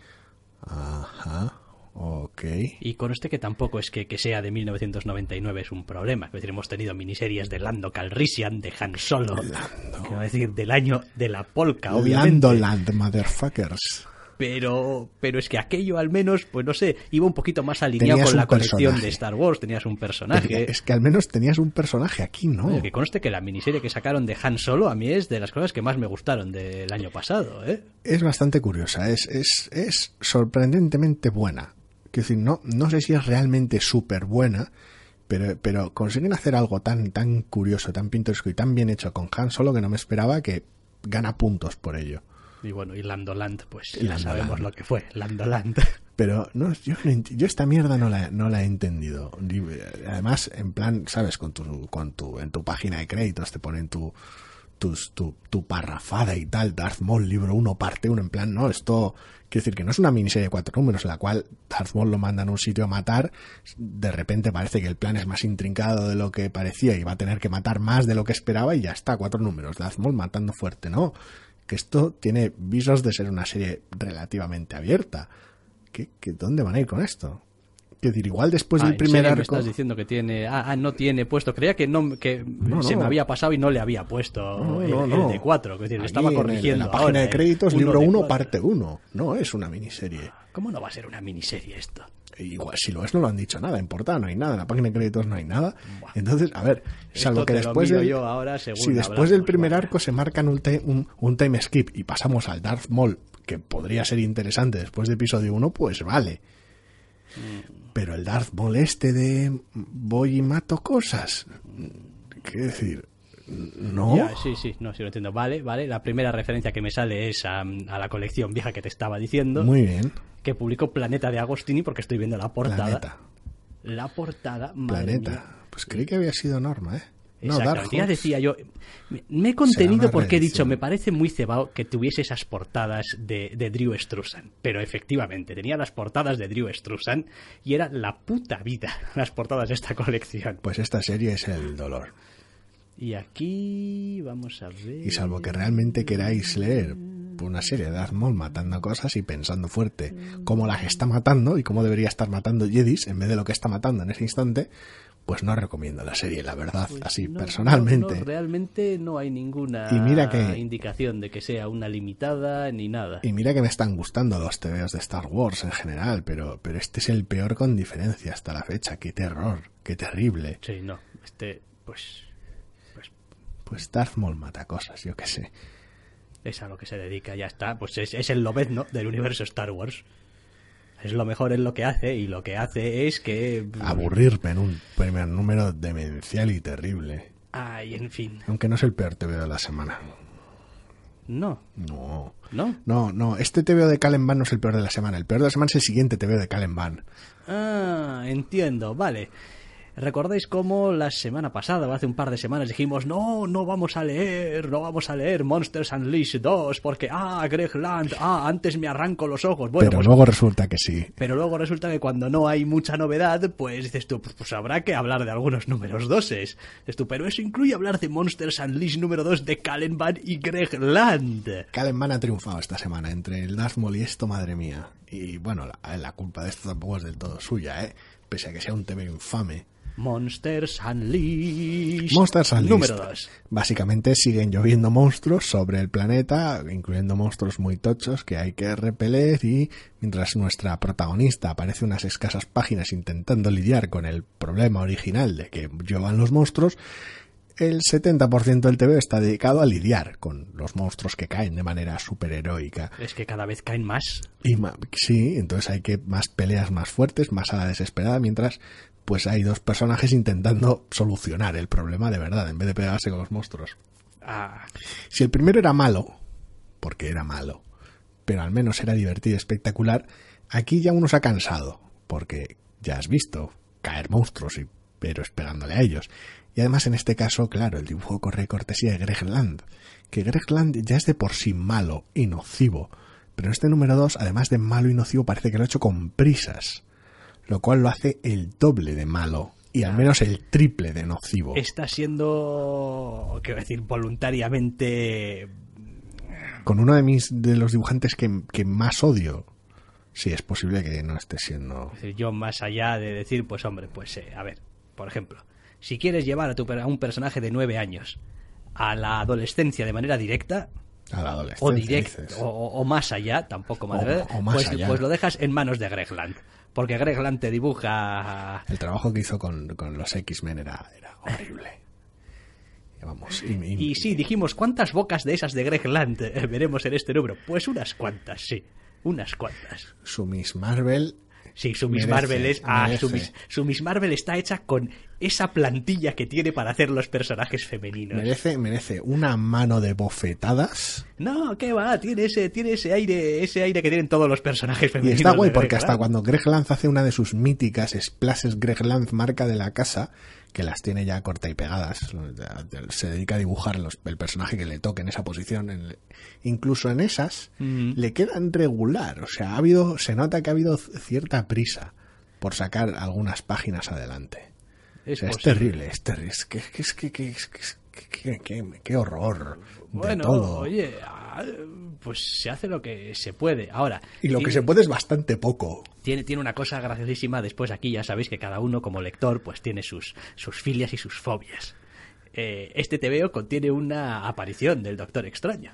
Ajá. Ok. Y con este que tampoco es que, que, sea de 1999 es un problema. Es decir, hemos tenido miniseries de Lando Calrissian, de Han Solo. Lando. decir, del año de la polka, obviamente. Lando Land, motherfuckers. Pero, pero es que aquello al menos, pues no sé, iba un poquito más alineado con la colección de Star Wars. Tenías un personaje. Es que al menos tenías un personaje aquí, ¿no? que conste que la miniserie que sacaron de Han Solo a mí es de las cosas que más me gustaron del año pasado, ¿eh? Es bastante curiosa, es, es, es sorprendentemente buena que decir, no, no sé si es realmente súper buena, pero, pero consiguen hacer algo tan, tan curioso, tan pintoresco y tan bien hecho con Han Solo que no me esperaba que gana puntos por ello. Y bueno, y Landoland, pues ya sabemos lo que fue, Landoland. Pero no, yo, yo esta mierda no la, no la he entendido. Además, en plan, ¿sabes? Con tu, con tu, en tu página de créditos te ponen tu, tu, tu parrafada y tal, Darth Maul, libro 1, parte 1, en plan, no, esto, quiero decir que no es una miniserie de cuatro números en la cual Darth Maul lo manda a un sitio a matar, de repente parece que el plan es más intrincado de lo que parecía y va a tener que matar más de lo que esperaba y ya está, cuatro números, Darth Maul matando fuerte, no, que esto tiene visos de ser una serie relativamente abierta. ¿Qué, qué, ¿Dónde van a ir con esto? Que decir, igual después del ah, primer arco. Me estás diciendo que tiene. Ah, ah, no tiene puesto. Creía que no que se me había pasado y no le había puesto el, de 4. Es decir, estaba corrigiendo. En la página de créditos, libro 1, parte 1. No es una miniserie. ¿Cómo no va a ser una miniserie esto? Igual, si lo es, no lo han dicho nada. En portada no hay nada. En la página de créditos no hay nada. Entonces, a ver, salvo que después. Del, ahora si después del primer arco se marcan un, un, un time skip y pasamos al Darth Maul que podría ser interesante después de episodio 1, pues vale. Pero el Darth Maul este de voy y mato cosas. Quiero decir, no. Ya, sí, sí, no, sí lo entiendo. Vale, vale. La primera referencia que me sale es a, a la colección vieja que te estaba diciendo. Muy bien. Que publicó Planeta de Agostini porque estoy viendo la portada. Planeta. La portada, madre Planeta. mía. Pues creí que había sido Norma, ¿eh? No, Exactamente, ya decía yo, me- he contenido porque he dicho, me parece muy cebado que tuviese esas portadas de, de Drew Struzan, pero efectivamente, tenía las portadas de Drew Struzan y era la puta vida las portadas de esta colección. Pues esta serie es el dolor. Y aquí vamos a ver... Y salvo que realmente queráis leer una serie de Maul matando cosas y pensando fuerte cómo las está matando y cómo debería estar matando Jedis en vez de lo que está matando en ese instante, pues no recomiendo la serie, la verdad, Pues así no, personalmente. no, no, realmente no hay ninguna Y mira que- indicación de que sea una limitada ni nada. Y mira que me están gustando los TVOs de Star Wars en general, pero, pero este es el peor con diferencia hasta la fecha. Qué terror, qué terrible. Sí, no, este, pues, pues Pues Darth Maul mata cosas, yo qué sé. es a lo que se dedica, ya está. Pues es, es el lobezno del universo Star Wars. Es lo mejor en lo que hace y lo que hace es que... Aburrirme en un primer número demencial y terrible. Ay, en fin. Aunque no es el peor TVO de la semana. No, No. no. No, no, este TVO de Calen Van no es el peor de la semana. El peor de la semana es el siguiente TVO de Calen Van. Ah, entiendo, vale. ¿Recordáis cómo la semana pasada, o hace un par de semanas, dijimos, no, no vamos a leer, no vamos a leer Monsters Unleashed 2 porque, ah, Greg Land, ah, antes me arranco los ojos. Bueno, pero pues luego resulta que sí. Pero luego resulta que cuando no hay mucha novedad, pues dices tú, pues, pues habrá que hablar de algunos números doses. Dices tú, pero eso incluye hablar de Monsters Unleashed número 2 de Callen Van y Greg Land. Calen Van ha triunfado esta semana entre el Darth y esto, madre mía. Y bueno, la, la culpa de esto tampoco es del todo suya, ¿eh? Pese a que sea un TV infame. Monsters Unleashed. Monsters Unleashed. Número 2. Básicamente siguen lloviendo monstruos sobre el planeta, incluyendo monstruos muy tochos que hay que repeler y mientras nuestra protagonista aparece unas escasas páginas intentando lidiar con el problema original de que llevan los monstruos, el 70% del TV está dedicado a lidiar con los monstruos que caen de manera superheroica. Es que cada vez caen más. Y ma- sí, entonces hay que más peleas más fuertes, más a la desesperada, mientras pues hay dos personajes intentando solucionar el problema de verdad, en vez de pegarse con los monstruos. Ah, Si el primero era malo, porque era malo, pero al menos era divertido y espectacular, aquí ya uno se ha cansado, porque ya has visto caer monstruos y héroes pegándole a ellos. Y además en este caso, claro, el dibujo corre cortesía de Greg Land, que Greg Land ya es de por sí malo y nocivo, pero en este número 2, además de malo y nocivo, parece que lo ha hecho con prisas, lo cual lo hace el doble de malo y al menos el triple de nocivo. está siendo, quiero decir, voluntariamente... con uno de mis de los dibujantes que, que más odio. Sí, es posible que no esté siendo. Es decir, yo más allá de decir, pues hombre, pues eh, a ver, por ejemplo, si quieres llevar a, tu, a un personaje de nueve años a la adolescencia de manera directa A la o dices. o, más allá, tampoco más, O- más pues, allá. pues lo dejas en manos de Greg Land, porque Greg Land te dibuja El trabajo que hizo con, con los X-Men era, era horrible. Y Vamos, y, sí, dijimos, ¿cuántas bocas de esas de Greg Land eh, veremos en este número? Pues unas cuantas, sí, unas cuantas. su Miss Marvel. Sí, su Miss Merece, Marvel es. Ah, su. Miss, su Miss Marvel está hecha con esa plantilla que tiene para hacer los personajes femeninos. Merece, merece una mano de bofetadas. No, qué va, tiene ese, tiene ese aire, ese aire que tienen todos los personajes Y femeninos. está guay porque Greg hasta Land. cuando Greg Lanz hace una de sus míticas splashes Greg Lanz marca de la casa, que las tiene ya corta y pegadas, se dedica a dibujar los- el personaje que le toque en esa posición. en- incluso en esas le quedan regular. O sea, ha habido, se nota que ha habido cierta prisa por sacar algunas páginas adelante. O Es sea, es terrible, es terrible. Es que, es que, es que- es que- que- que- qué horror de Bueno, todo. oye, pues se hace lo que se puede. Ahora. y lo que se puede es bastante poco. Tiene, tiene una cosa graciosísima, después aquí ya sabéis que cada uno como lector pues tiene sus, sus filias y sus fobias. Eh, este TVO contiene una aparición del Doctor Extraño.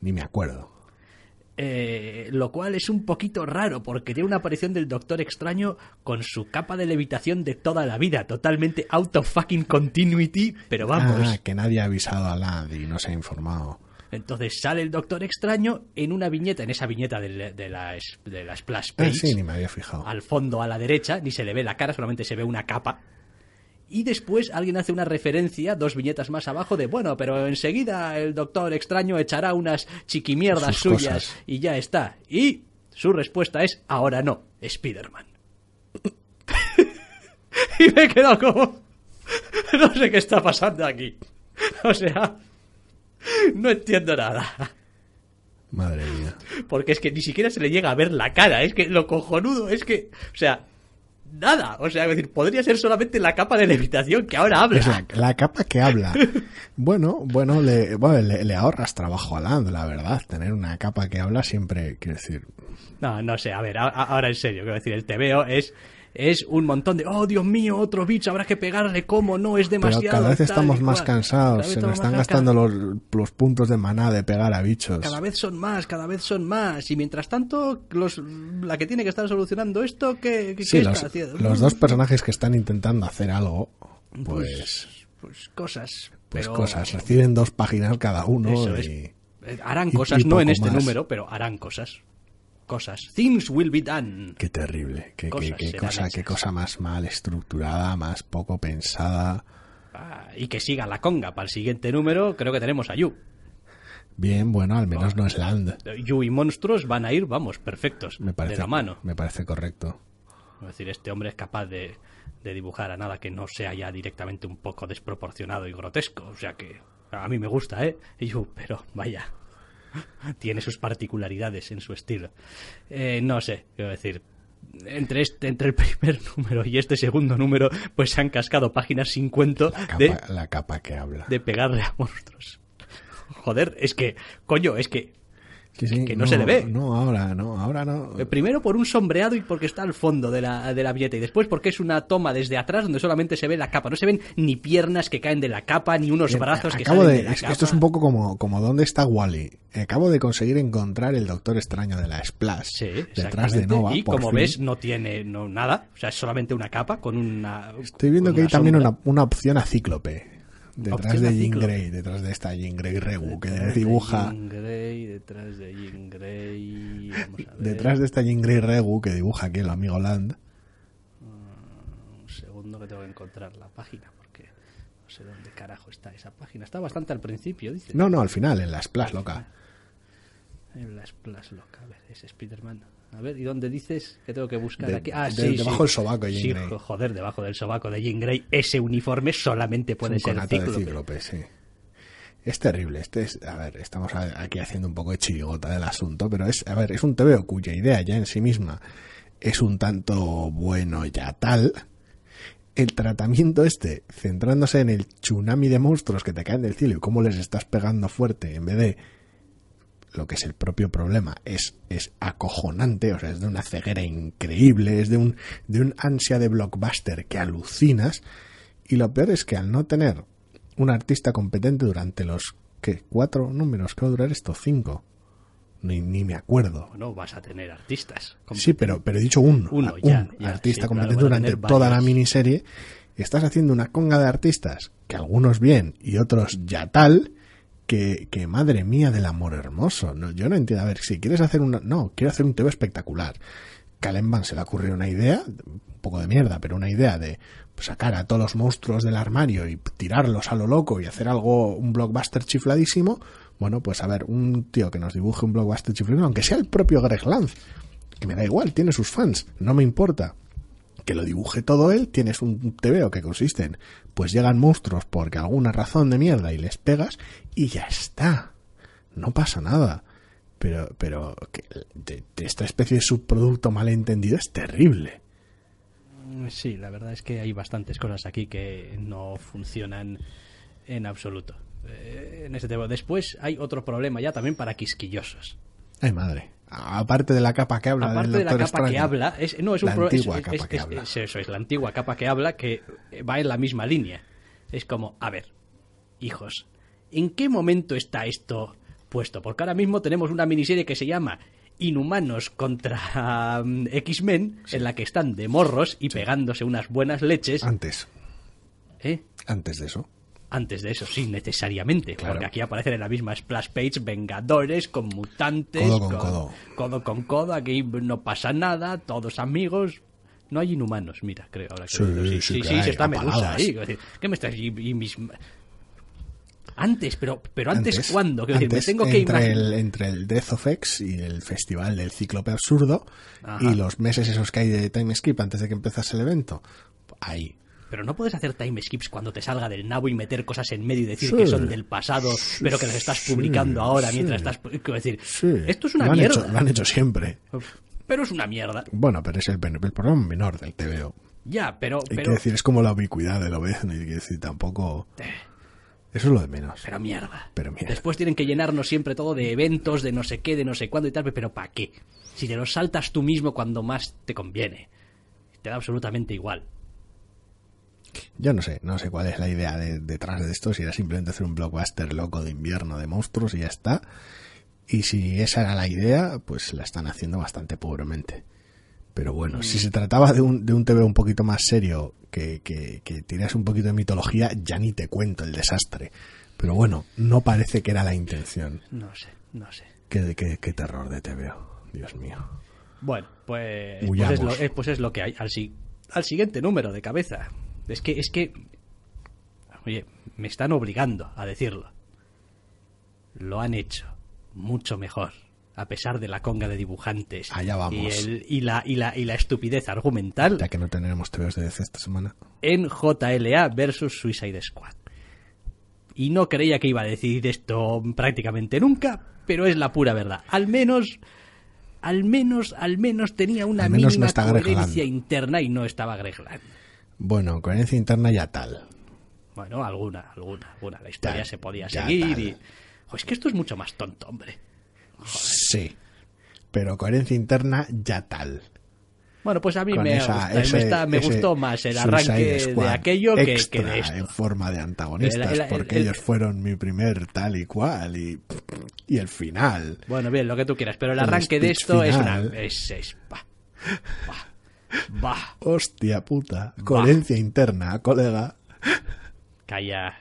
Ni me acuerdo. Eh, lo cual es un poquito raro porque tiene una aparición del Doctor Extraño con su capa de levitación de toda la vida, totalmente out of fucking continuity, pero vamos. Ah, que nadie ha avisado a Land y no se ha informado. Entonces sale el Doctor Extraño en una viñeta, en esa viñeta de, de la, de la splash Ah, page, sí, ni me había fijado. al fondo a la derecha, ni se le ve la cara, solamente se ve una capa. Y después alguien hace una referencia, dos viñetas más abajo, de bueno, pero enseguida el Doctor Extraño echará unas chiquimierdas Sus suyas cosas. y ya está. Y su respuesta es ahora no, Spider-Man. y me he quedado como... No sé qué está pasando aquí. O sea, no entiendo nada. Madre mía. Porque es que ni siquiera se le llega a ver la cara. Es que lo cojonudo es que. O sea, nada. O sea, es decir, podría ser solamente la capa de levitación que ahora habla. La, la capa que habla. Bueno, bueno, le, bueno, le, le ahorras trabajo a Land, la verdad. Tener una capa que habla siempre, quiero decir, No, no sé. A ver, a- a- ahora en serio. Quiero decir, el TVO es. Es un montón de, oh Dios mío, otro bicho, habrá que pegarle, ¿cómo? No, es Pero demasiado. cada vez estamos más cansados, se nos están gastando los, los puntos de maná de pegar a bichos. Cada vez son más, cada vez son más. Y mientras tanto, los, la que tiene que estar solucionando esto, ¿qué, qué- Sí, los, haciendo? los dos personajes que están intentando hacer algo, pues, Pues cosas. pues pero- cosas, reciben dos páginas cada uno Eso y... es. Eh, Harán cosas, y no en este más. número, pero harán cosas. Cosas. Things will be done. Qué terrible, qué, qué- qué cosa, qué cosa más mal estructurada, más poco pensada. Ah, y que siga la conga. Para el siguiente número, creo que tenemos a Yu. Bien, bueno, al menos no es Land. Yu y monstruos van a ir, vamos, perfectos. Me parece, de la mano. me parece correcto. Es decir, este hombre es capaz de, de dibujar a nada que no sea ya directamente un poco desproporcionado y grotesco. O sea que a mí me gusta, ¿eh? Yu, pero vaya. Tiene sus particularidades en su estilo. Eh, no sé, quiero decir. Entre, este, entre el primer número y este segundo número, pues se han cascado páginas sin cuento La capa, de, la capa que habla. de pegarle a monstruos. Joder, es que, coño, es que Sí, sí, que no se le ve. No, ahora no, ahora no. Eh, Primero por un sombreado y porque está al fondo de la, de la viñeta. Y después porque es una toma desde atrás donde solamente se ve la capa. No se ven ni piernas que caen de la capa, ni unos Bien, brazos que salen de, de, la es que capa. esto es un poco como, como ¿dónde está Wally? Acabo de conseguir encontrar el Doctor Extraño de la Splash Sí, detrás de. Nova. Y como fin. ves, no tiene no, nada. O sea, es solamente una capa con una. estoy viendo que hay también una, una opción a Cíclope detrás de Jean. Grey, detrás de esta Jean Grey Regu que Detrás de dibuja Jean Grey, detrás de Jean Grey. Vamos a ver. detrás de esta Jean Grey Regu que dibuja aquí el amigo Land. Un segundo que tengo que encontrar la página porque no sé dónde carajo está esa página. Está bastante al principio, dice. No, no, al final en la Splash loca. En la Splash Loca, a ver, es Spider-Man. A ver, ¿y dónde dices que tengo que buscar De- aquí? Ah, de- sí, debajo sí. del sobaco de Jean Sí, Grey. jo- joder, debajo del sobaco de Jean Grey. Ese uniforme solamente puede un ser conato de Cíclope. Cíclope, sí. Es terrible. Este es, a ver, estamos aquí haciendo un poco de chirigota del asunto, pero es, a ver, es un TVO cuya idea ya en sí misma es un tanto bueno ya tal. El tratamiento este, centrándose en el tsunami de monstruos que te caen del cielo y cómo les estás pegando fuerte en vez de lo que es el propio problema, es, es acojonante, o sea, es de una ceguera increíble, es de un, de un ansia de blockbuster que alucinas. Y lo peor es que al no tener un artista competente durante los ¿qué? cuatro números que va a durar esto, cinco. Ni, ni me acuerdo. Bueno, vas a tener artistas. Sí, pero, pero he dicho un, Uno, un ya, ya, artista sí, competente claro, durante toda la miniserie. Estás haciendo una conga de artistas, que algunos bien y otros ya tal, que, que madre mía del amor hermoso. No, yo no entiendo. A ver, si quieres hacer una. No, quiero hacer un TV espectacular. Calenban se le ocurrió una idea, un poco de mierda, pero una idea de sacar a todos los monstruos del armario y tirarlos a lo loco y hacer algo, un blockbuster chifladísimo. Bueno, pues a ver, un tío que nos dibuje un blockbuster chifladísimo, aunque sea el propio Greg Lanz, que me da igual, tiene sus fans, no me importa. Que lo dibuje todo él, tienes un TVO que consiste en, pues llegan monstruos porque alguna razón de mierda y les pegas y ya está. No pasa nada. Pero, pero, que de, esta especie de subproducto malentendido es terrible. Mm, Sí, la verdad es que hay bastantes cosas aquí que no funcionan en absoluto. Eh, en. Después hay otro problema ya también para quisquillosos. Ay, madre. Aparte de la capa que habla Aparte de la capa que habla, es, no, es un La pro- es- antigua es- capa es- que habla. es eso, es la antigua capa que habla que va en la misma línea. Es como, a ver, hijos, ¿en qué momento está esto puesto? Porque ahora mismo tenemos una miniserie que se llama Inhumanos contra mm, X-Men, en la que están de morros y pegándose unas buenas leches. Antes. ¿Eh? Antes de eso. Antes de eso, sí, necesariamente. Claro. Porque aquí aparecen en la misma splash page Vengadores con mutantes. Codo con codo. Codo con codo. Aquí no pasa nada, todos amigos. No hay inhumanos, mira, creo. Ahora que Sí, lo sí sí, sí, se está Medusa ahí. ¿Qué me estás.? Y, y mis... Antes, pero, pero antes, ¿cuándo? Quiero antes, decir, me tengo que entre, imaginar. el, entre el Death of X y el festival del Cíclope Absurdo Ajá. y los meses esos que hay de time skip antes de que empezase el evento, ahí. Pero no puedes hacer time skips cuando te salga del nabo y meter cosas en medio y decir Sí. que son del pasado, pero que las estás sí, publicando ahora mientras estás. Quiero decir, esto es una lo mierda. Hecho, lo han hecho siempre. Pero es una mierda. Bueno, pero es el, el problema menor del TVO. Ya, pero. Hay pero que decir, es como la ubicuidad de lo ves, no hay que decir tampoco... Eso es lo de menos. Pero mierda. Pero mierda. Después tienen que llenarnos siempre todo de eventos, de no sé qué, de no sé cuándo y tal, pero ¿para qué? Si te los saltas tú mismo cuando más te conviene. Te da absolutamente igual. Yo no sé, no sé cuál es la idea de- detrás de esto, si era simplemente hacer un blockbuster loco de invierno de monstruos y ya está. Y si esa era la idea, pues la están haciendo bastante pobremente. Pero bueno, si se trataba de un, de un TV un poquito más serio, que, que, que tirase un poquito de mitología, ya ni te cuento el desastre. Pero bueno, no parece que era la intención. No sé, no sé. Qué, qué, qué terror de TVO, Dios mío. Bueno, pues, pues, es lo, eh, pues es lo que hay. Al, si- al siguiente número de cabeza. Es que, es que. Oye, me están obligando a decirlo. Lo han hecho mucho mejor. A pesar de la conga de dibujantes. Allá vamos. Y, el- y la, y, la, y la estupidez argumental. Ya que no tendremos TVOs de DC esta semana. en JLA versus Suicide Squad. Y no creía que iba a decir esto prácticamente nunca, pero es la pura verdad. Al menos, al menos, al menos tenía una Al menos no mínima coherencia interna y no estaba Greg Land. Bueno, coherencia interna ya tal. Bueno, alguna, alguna, alguna. La historia se podía seguir y... Es que esto es mucho más tonto, hombre. Sí. Pero coherencia interna ya tal. Bueno, pues a mí me, esa- gusta- me ese- está- me ese gustó más el arranque de aquello que, que de esto. en forma de antagonistas El- el- porque el- ellos fueron mi primer tal y cual y, y el final Bueno, bien, lo que tú quieras, pero el arranque de esto es una... Es, es, bah, bah, bah. hostia puta coherencia interna colega Calla.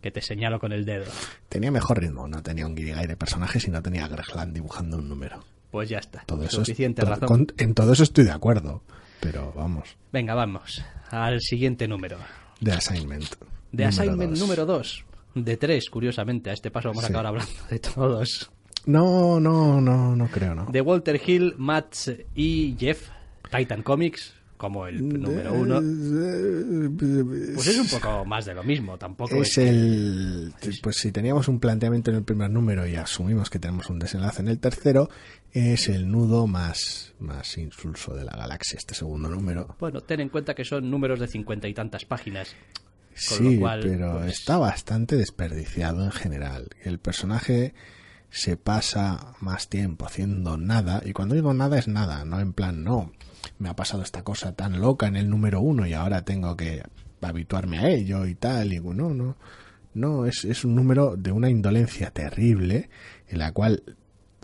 Que te señalo con el dedo. tenía mejor ritmo no tenía un guirigay de personajes y no tenía a Greg dibujando un número Pues ya está. todo eso es- Suficiente razón. con- en todo eso estoy de acuerdo pero vamos Venga, vamos. Al siguiente número. de assignment De Assignment dos. número 2. De 3, curiosamente. A este paso vamos a Sí. acabar hablando de todos. no no no no creo no De Walter Hill, Matt y Jeff. Titan Comics. Como el número uno. Pues es un poco más de lo mismo. Tampoco es, el. Pues si teníamos un planteamiento en el primer número y asumimos que tenemos un desenlace en el tercero, es el nudo más, más insulso de la galaxia, este segundo número. Bueno, ten en cuenta que son números de cincuenta y tantas páginas. Con Sí, lo cual, pero pues- está bastante desperdiciado en general. El personaje se pasa más tiempo haciendo nada, y cuando digo nada es nada, no en plan, no, me ha pasado esta cosa tan loca en el número uno y ahora tengo que habituarme a ello y tal, y no, no, no, es, es un número de una indolencia terrible en la cual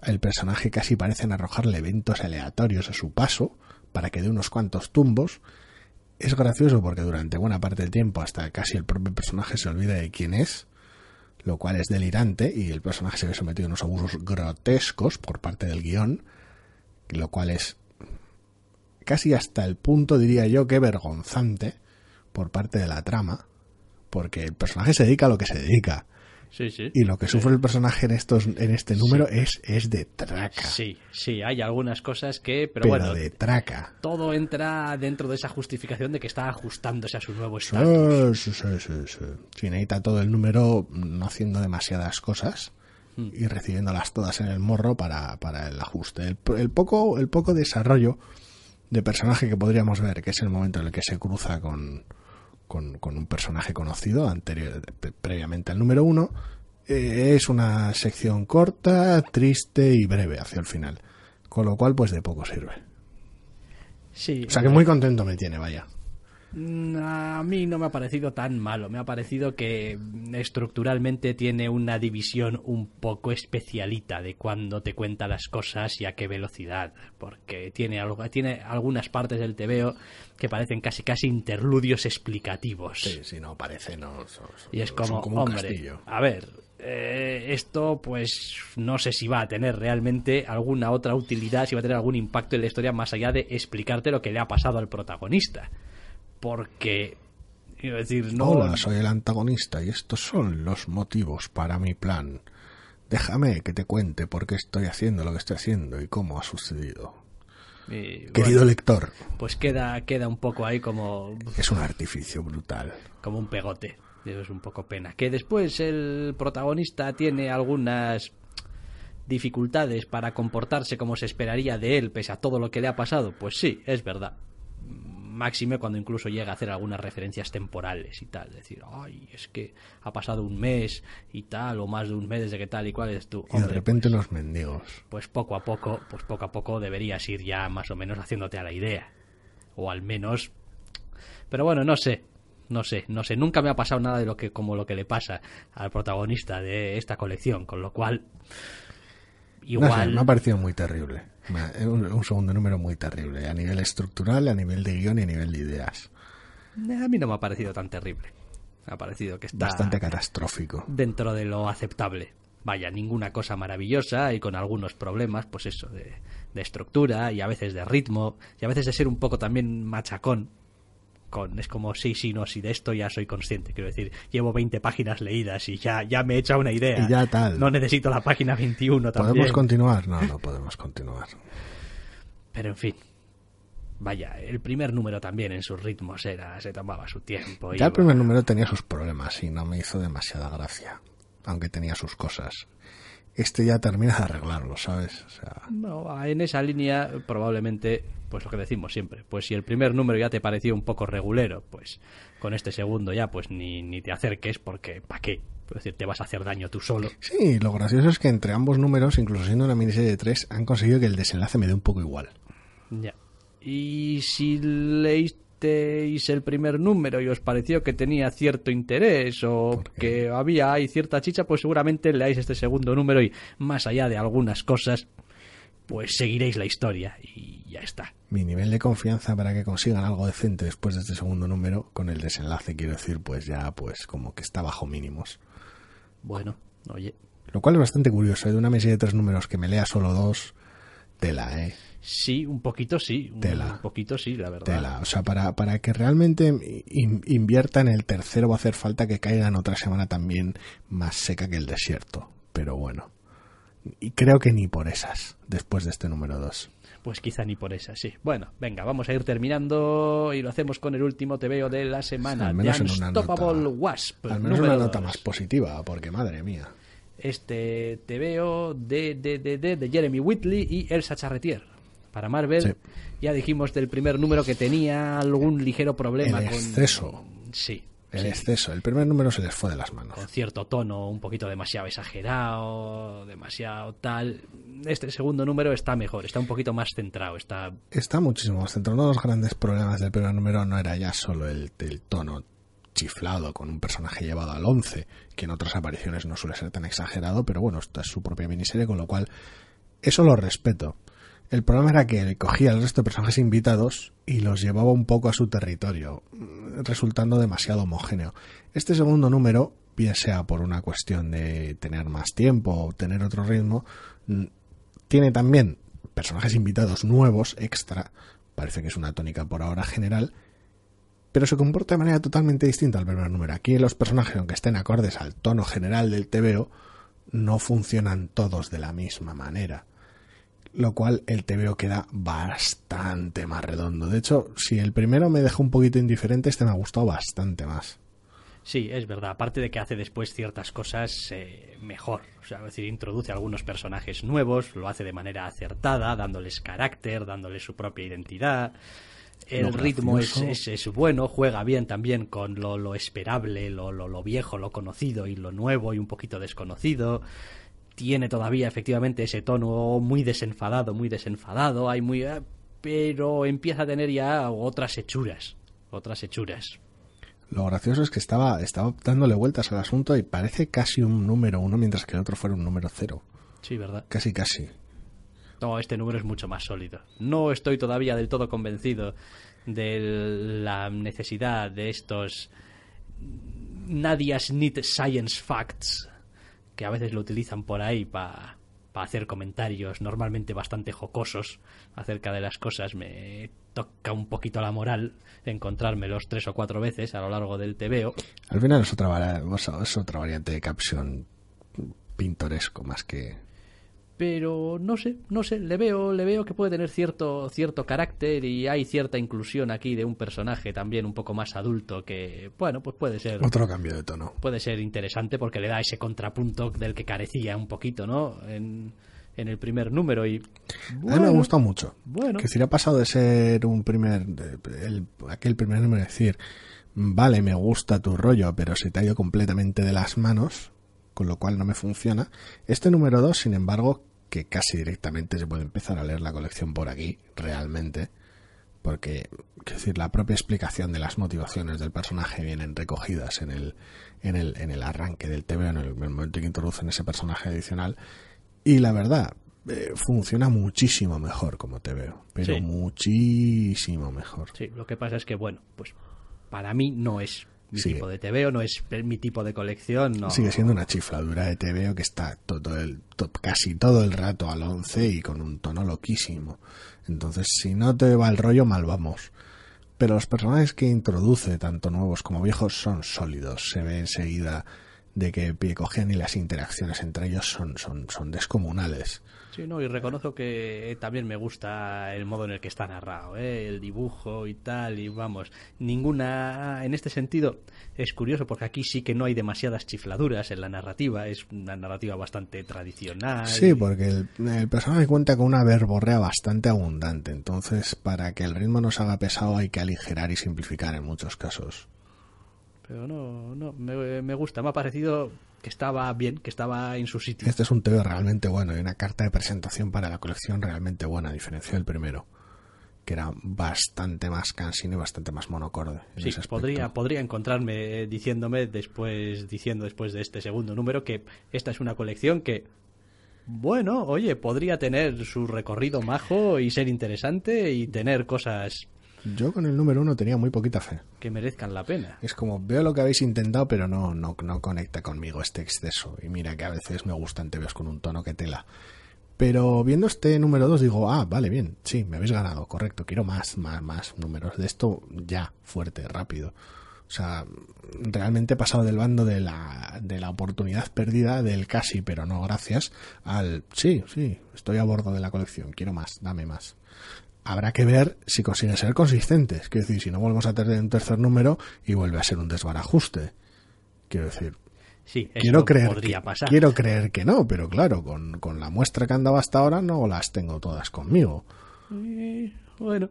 el personaje casi parecen arrojarle eventos aleatorios a su paso para que dé unos cuantos tumbos. Es gracioso porque durante buena parte del tiempo hasta casi el propio personaje se olvida de quién es, lo cual es delirante y el personaje se ve sometido a unos abusos grotescos por parte del guion, lo cual es casi hasta el punto, diría yo, que vergonzante por parte de la trama, porque el personaje se dedica a lo que se dedica Sí, sí. y lo que sufre el personaje en estos en este número es es de traca, Sí, sí, hay algunas cosas que, pero, pero bueno, de traca. todo entra dentro de esa justificación de que está ajustándose a su nuevo estatus. Sí, sí, necesita todo el número no haciendo demasiadas cosas Hmm. y recibiéndolas todas en el morro para, para el ajuste. El, el poco, el poco desarrollo de personaje que podríamos ver, que es el momento en el que se cruza con, con, con un personaje conocido anterior, pre- previamente al número uno, eh, es una sección corta, triste y breve hacia el final. Con lo cual, pues de poco sirve. Sí, O sea que muy contento me tiene, vaya. Mm, A mí no me ha parecido tan malo. Me ha parecido que mm, estructuralmente tiene una división un poco especialita de cuando te cuenta las cosas y a qué velocidad. Porque tiene, algo, tiene algunas partes del TVO que parecen casi casi interludios explicativos. Sí, sí, no, parece, no. son- Y es como, un hombre, castillo. a ver, eh, esto pues no sé si va a tener realmente alguna otra utilidad, si va a tener algún impacto en la historia más allá de explicarte lo que le ha pasado al protagonista. Porque, quiero decir, no... Hola, soy el antagonista y estos son los motivos para mi plan. Déjame que te cuente por qué estoy haciendo lo que estoy haciendo y cómo ha sucedido. y, Querido bueno, lector, pues queda, queda un poco ahí como, es un artificio brutal. como un pegote. Eso es un poco pena. Que después el protagonista tiene algunas dificultades para comportarse como se esperaría de él pese a todo lo que le ha pasado. Pues sí, es verdad. Máxime cuando incluso llega a hacer algunas referencias temporales y tal. Decir, ay, es que ha pasado un mes y tal, o más de un mes desde que tal y cual es tú. Y de repente pues, los mendigos. pues poco a poco, pues poco a poco deberías ir ya más o menos haciéndote a la idea. O al menos. Pero bueno, no sé. No sé, no sé, nunca me ha pasado nada de lo que como lo que le pasa al protagonista de esta colección, con lo cual No sé, igual me ha parecido muy terrible. Es un, un segundo número muy terrible. A nivel estructural, a nivel de guion y a nivel de ideas. a mí no me ha parecido tan terrible. Me ha parecido que está Bastante catastrófico. dentro de lo aceptable. Vaya, ninguna cosa maravillosa y con algunos problemas, pues eso, de, de estructura y a veces de ritmo y a veces de ser un poco también machacón. Con, es como, sí, sí, no, sí, de esto ya soy consciente. Quiero decir, llevo 20 páginas leídas y ya, ya me he hecho una idea. Y ya tal. No necesito la página 21 también. ¿Podemos continuar? No, no podemos continuar. Pero en fin. Vaya, el primer número también en sus ritmos era, se tomaba su tiempo. Ya el primer número tenía sus problemas y no me hizo demasiada gracia. Aunque tenía sus cosas. Este ya termina de arreglarlo, ¿sabes? O sea, No, en esa línea probablemente, pues lo que decimos siempre, pues si el primer número ya te pareció un poco regulero, pues con este segundo ya pues ni, ni te acerques porque ¿para qué? Es decir, te vas a hacer daño tú solo. sí, lo gracioso es que entre ambos números, incluso siendo una miniserie de tres, han conseguido que el desenlace me dé un poco igual. Ya. Y si leísteis el primer número y os pareció que tenía cierto interés o que había ahí cierta chicha, pues seguramente leáis este segundo número y más allá de algunas cosas, pues seguiréis la historia y ya está. Mi nivel de confianza para que consigan algo decente después de este segundo número, con el desenlace, quiero decir, pues ya, pues como que está bajo mínimos. Bueno, oye, Lo cual es bastante curioso, ¿eh? de una miniserie de tres números que me lea solo dos, tela, ¿eh? Sí, un poquito sí. Un Tela. poquito sí, la verdad. Tela. O sea, para, para que realmente in- invierta en el tercero va a hacer falta que caiga en otra semana también más seca que el desierto. Pero bueno. Y creo que ni por esas, después de este número 2. Pues quizá ni por esa, sí. Bueno, venga, vamos a ir terminando y lo hacemos con el último TVO de la semana. Al menos The en una Unstoppable nota- Wasp. Al menos una nota más positiva, porque madre mía. Este TVO de, de, de, de, de Jeremy Whitley y Elsa Charretier. Para Marvel, Sí. ya dijimos del primer número que tenía algún ligero problema El con... exceso. Sí. El sí. exceso. El primer número se les fue de las manos. con cierto tono un poquito demasiado exagerado, demasiado tal. Este segundo número está mejor, está un poquito más centrado, está Está muchísimo más centrado. Uno de los grandes problemas del primer número no era ya solo el, el tono chiflado con un personaje llevado al 11, que en otras apariciones no suele ser tan exagerado, pero bueno, esta es su propia miniserie, con lo cual eso lo respeto. El problema era que cogía al resto de personajes invitados y los llevaba un poco a su territorio, resultando demasiado homogéneo. Este segundo número, bien sea por una cuestión de tener más tiempo o tener otro ritmo, tiene también personajes invitados nuevos, extra, parece que es una tónica por ahora general, pero se comporta de manera totalmente distinta al primer número. Aquí los personajes, aunque estén acordes al tono general del TVO, no funcionan todos de la misma manera. Lo cual el TVO queda bastante más redondo. De hecho, si el primero me dejó un poquito indiferente, este me ha gustado bastante más. Sí, es verdad. Aparte de que hace después ciertas cosas eh, mejor. O sea, es decir, introduce algunos personajes nuevos, lo hace de manera acertada, dándoles carácter, dándoles su propia identidad. El Lo ritmo es, es- es bueno, juega bien también con lo, lo esperable, lo, lo, lo viejo, lo conocido y lo nuevo y un poquito desconocido. Tiene todavía efectivamente ese tono muy desenfadado, muy desenfadado, hay muy... eh, pero empieza a tener ya otras hechuras otras hechuras. Lo gracioso es que estaba, estaba dándole vueltas al asunto y parece casi un número uno mientras que el otro fuera un número cero. Sí, ¿verdad? Casi, casi. No, este número es mucho más sólido. No estoy todavía del todo convencido de la necesidad de estos Nadia's Need Science Facts que a veces lo utilizan por ahí para hacer comentarios normalmente bastante jocosos acerca de las cosas. Me toca un poquito la moral encontrármelos tres o cuatro veces a lo largo del TVO. Al final es otra, es otra variante de caption pintoresco más que pero no sé, no sé, le veo, le veo que puede tener cierto, cierto carácter y hay cierta inclusión aquí de un personaje también un poco más adulto que, bueno, pues puede ser otro cambio de tono. Puede ser interesante porque le da ese contrapunto del que carecía un poquito, ¿no? En, en el primer número y a mí me gustó mucho. Bueno, que si ha pasado de ser un primer, el, aquel primer número decir, vale, me gusta tu rollo, pero se te ha ido completamente de las manos con lo cual no me funciona. Este número 2, sin embargo, que casi directamente se puede empezar a leer la colección por aquí, realmente, porque, quiero decir, la propia explicación de las motivaciones del personaje vienen recogidas en el, en el, en el arranque del TV, en el, momento en que introducen ese personaje adicional, y la verdad, eh, funciona muchísimo mejor como te veo, pero muchísimo mejor. Sí, lo que pasa es que, bueno, pues para mí no es mi tipo de TVO, no es mi tipo de colección. No. Sigue siendo una chifladura de TVO que está todo el, casi todo el rato al 11 y con un tono loquísimo. Entonces, si no te va el rollo, mal vamos. Pero los personajes que introduce, tanto nuevos como viejos, son sólidos. Se ve enseguida de que pie cogen y las interacciones entre ellos son, son, son descomunales. Sí, no, y reconozco que también me gusta el modo en el que está narrado, ¿eh? el dibujo y tal, y vamos, ninguna, en este sentido, es curioso porque aquí sí que no hay demasiadas chifladuras en la narrativa, es una narrativa bastante tradicional. Sí, porque el, el personaje cuenta con una verborrea bastante abundante, entonces para que el ritmo no se haga pesado hay que aligerar y simplificar en muchos casos. Pero no, no, me, me gusta, me ha parecido que estaba bien, que estaba en su sitio. Este es un TV realmente bueno y una carta de presentación para la colección realmente buena, a diferencia del primero, que era bastante más cansino y bastante más monocorde. Sí, podría, podría encontrarme diciéndome después, diciendo después de este segundo número que esta es una colección que bueno, oye, podría tener su recorrido majo y ser interesante y tener cosas yo con el número uno tenía muy poquita fe. Que merezcan la pena. Es como, veo lo que habéis intentado, pero no, no, no conecta conmigo este exceso. Y mira que a veces me gustan TVs con un tono que tela. Pero viendo este número dos digo, ah, vale, bien, sí, me habéis ganado, correcto, quiero más, más, más números de esto ya, fuerte, rápido. O sea, realmente he pasado del bando de la, de la oportunidad perdida, del casi, pero no gracias, al sí, sí, estoy a bordo de la colección, quiero más, dame más habrá que ver si consiguen ser consistentes. Quiero decir, si no volvemos a tener un tercer número y vuelve a ser un desbarajuste. Quiero decir, sí, quiero creer que, pasar. Quiero creer que no, pero claro, con, con la muestra que han dado hasta ahora no las tengo todas conmigo. bueno,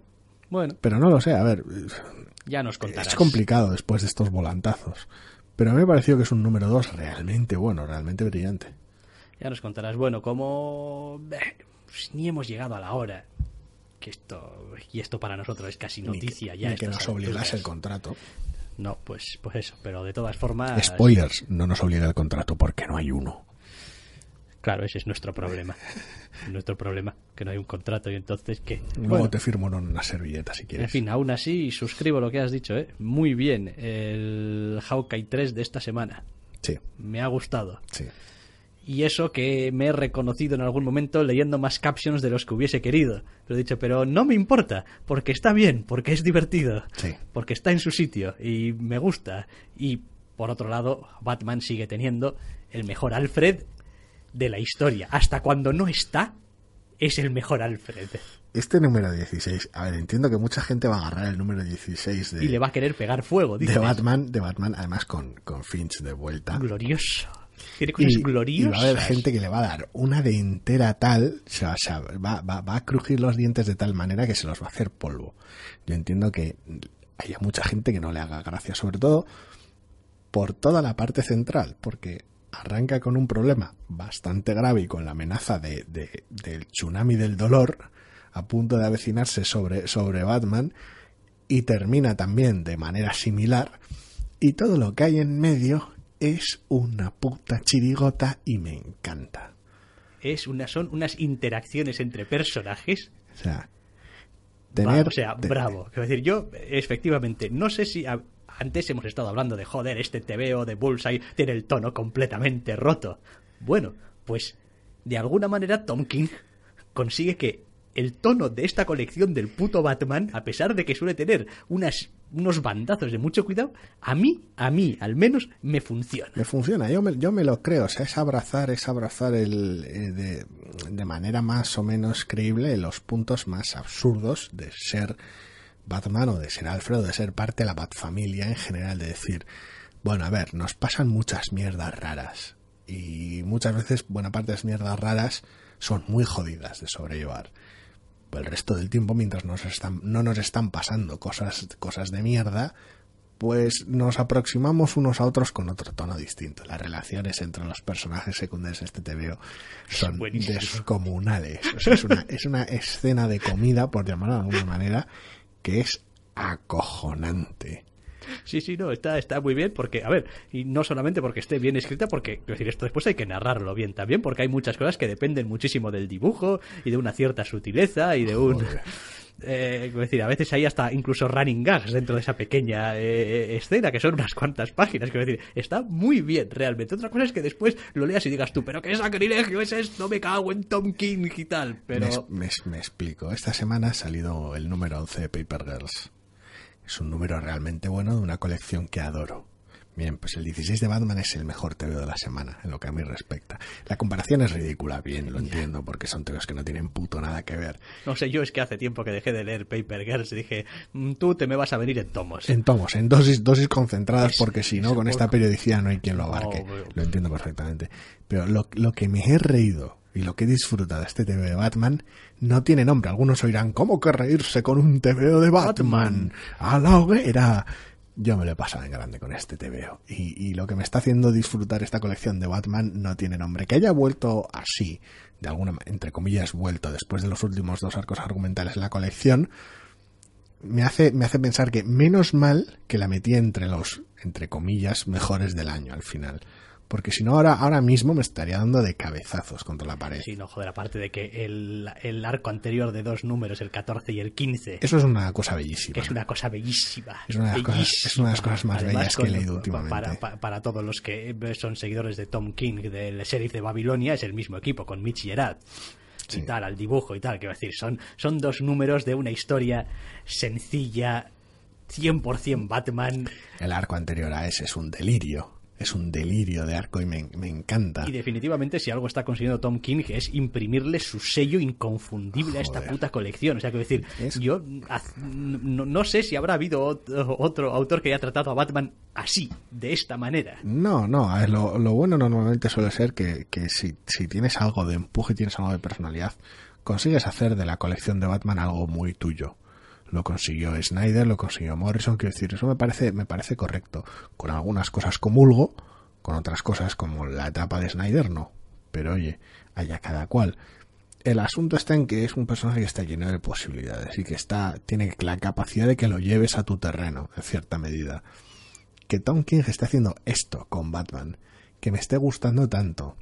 bueno. Pero no lo sé, a ver. Ya nos contarás. Es complicado después de estos volantazos. Pero a mí me pareció que es un número 2 realmente bueno, realmente brillante. Ya nos contarás. Bueno, como pues ni hemos llegado a la hora que esto y esto para nosotros es casi noticia ya ni que nos obligase el contrato. No pues pues eso pero de todas formas spoilers no nos obliga el contrato porque no hay uno. Claro ese es nuestro problema. Nuestro problema que no hay un contrato y entonces que luego te firmo una servilleta si quieres. En fin aún así suscribo lo que has dicho ¿eh? muy bien el Hawkeye 3 de esta semana. Sí. Me ha gustado. Sí y eso que me he reconocido en algún momento leyendo más captions de los que hubiese querido. Pero he dicho, pero no me importa, porque está bien, porque es divertido, porque está en su sitio y me gusta. Y por otro lado, Batman sigue teniendo el mejor Alfred de la historia. Hasta cuando no está, es el mejor Alfred. Este número 16, a ver, entiendo que mucha gente va a agarrar el número 16 de... Y le va a querer pegar fuego, De Batman, de Batman, además con, con Finch de vuelta. Glorioso y, va a haber gente que le va a dar una dentera tal, o sea, va, va, a crujir los dientes de tal manera que se los va a hacer polvo. Yo entiendo que haya mucha gente que no le haga gracia, sobre todo por toda la parte central, porque arranca con un problema bastante grave y con la amenaza de, del tsunami del dolor a punto de avecinarse sobre, sobre Batman y termina también de manera similar y todo lo que hay en medio es una puta chirigota y me encanta. Es una, son unas interacciones entre personajes. O sea, Va, tener... o sea, bravo. Quiero decir, yo, efectivamente, no sé si a- antes hemos estado hablando de joder, este TVO de Bullseye tiene el tono completamente roto. Bueno, pues de alguna manera Tom King consigue que el tono de esta colección del puto Batman, a pesar de que suele tener unas, unos bandazos de mucho cuidado, a mí, a mí al menos, me funciona. Me funciona, yo me, yo me lo creo, o sea, es abrazar, es abrazar el, eh, de, de manera más o menos creíble los puntos más absurdos de ser Batman o de ser Alfred o de ser parte de la Batfamilia en general, de decir, bueno, a ver, nos pasan muchas mierdas raras y muchas veces buena parte de las mierdas raras son muy jodidas de sobrellevar. El resto del tiempo, mientras nos están, no nos están pasando cosas, cosas de mierda, pues nos aproximamos unos a otros con otro tono distinto. Las relaciones entre los personajes secundarios de este TVO son buenísimo. descomunales. O sea, es, una, es una escena de comida, por llamarlo de alguna manera, que es acojonante. Sí, sí, no, está, está muy bien porque, a ver, y no solamente porque esté bien escrita, porque, quiero decir, esto después hay que narrarlo bien también, porque hay muchas cosas que dependen muchísimo del dibujo y de una cierta sutileza y de un... Joder. Eh, quiero decir, a veces hay hasta incluso running gags dentro de esa pequeña eh, escena, que son unas cuantas páginas, quiero decir, está muy bien realmente. Otra cosa es que después lo leas y digas tú, pero qué sacrilegio es esto, me cago en Tom King y tal, pero... Me, me- me explico. Esta semana ha salido el número 11 de Paper Girls. Es un número realmente bueno de una colección que adoro. Bien, pues el 16 de Batman es el mejor TVO de la semana, en lo que a mí respecta. La comparación es ridícula, bien, lo entiendo, porque son TVOs que no tienen puto nada que ver. No sé, yo es que hace tiempo que dejé de leer Paper Girls y dije, "Mm, tú te me vas a venir en tomos. En tomos, en dosis, dosis concentradas, Es- porque si no, con esta periodicidad no hay quien lo abarque. No, Lo entiendo perfectamente. Pero lo, lo que me he reído y lo que he disfrutado de este TVO de Batman no tiene nombre. Algunos oirán, ¿cómo que reírse con un TVO de Batman? A la hoguera. Yo me lo he pasado en grande con este TVO. Y, y lo que me está haciendo disfrutar esta colección de Batman no tiene nombre. Que haya vuelto así, de alguna entre comillas, vuelto después de los últimos dos arcos argumentales en la colección, me hace, me hace pensar que menos mal que la metí entre los, entre comillas, mejores del año al final. Porque si no, ahora, ahora mismo me estaría dando de cabezazos contra la pared. Sí, no, joder, aparte de que el, el arco anterior de dos números, el 14 y el 15, Eso es una cosa bellísima. es una cosa bellísima. Es una de las cosas- es una de las cosas más Además, bellas que he leído últimamente. Para, pa- para todos los que son seguidores de Tom King, del sheriff de Babilonia, es el mismo equipo, con Mitch Gerard. Sí. Y tal, al dibujo y tal, quiero decir, son, son dos números de una historia sencilla, 100% Batman, El arco anterior a ese es un delirio. Es un delirio de arco y me, me encanta. Y definitivamente, si algo está consiguiendo Tom King, es imprimirle su sello inconfundible a esta puta colección. O sea, quiero decir, Es- yo no, no sé si habrá habido otro, otro autor que haya tratado a Batman así, de esta manera. No, no, a ver, lo, lo bueno normalmente suele ser que, que si, si tienes algo de empuje, tienes algo de personalidad, consigues hacer de la colección de Batman algo muy tuyo. Lo consiguió Snyder, lo consiguió Morrison, quiero decir, eso me parece, me parece correcto. Con algunas cosas comulgo, con otras cosas como la etapa de Snyder no. Pero oye, haya cada cual. El asunto está en que es un personaje que está lleno de posibilidades y que está, tiene la capacidad de que lo lleves a tu terreno, en cierta medida que Tom King esté haciendo esto con Batman, que me esté gustando tanto,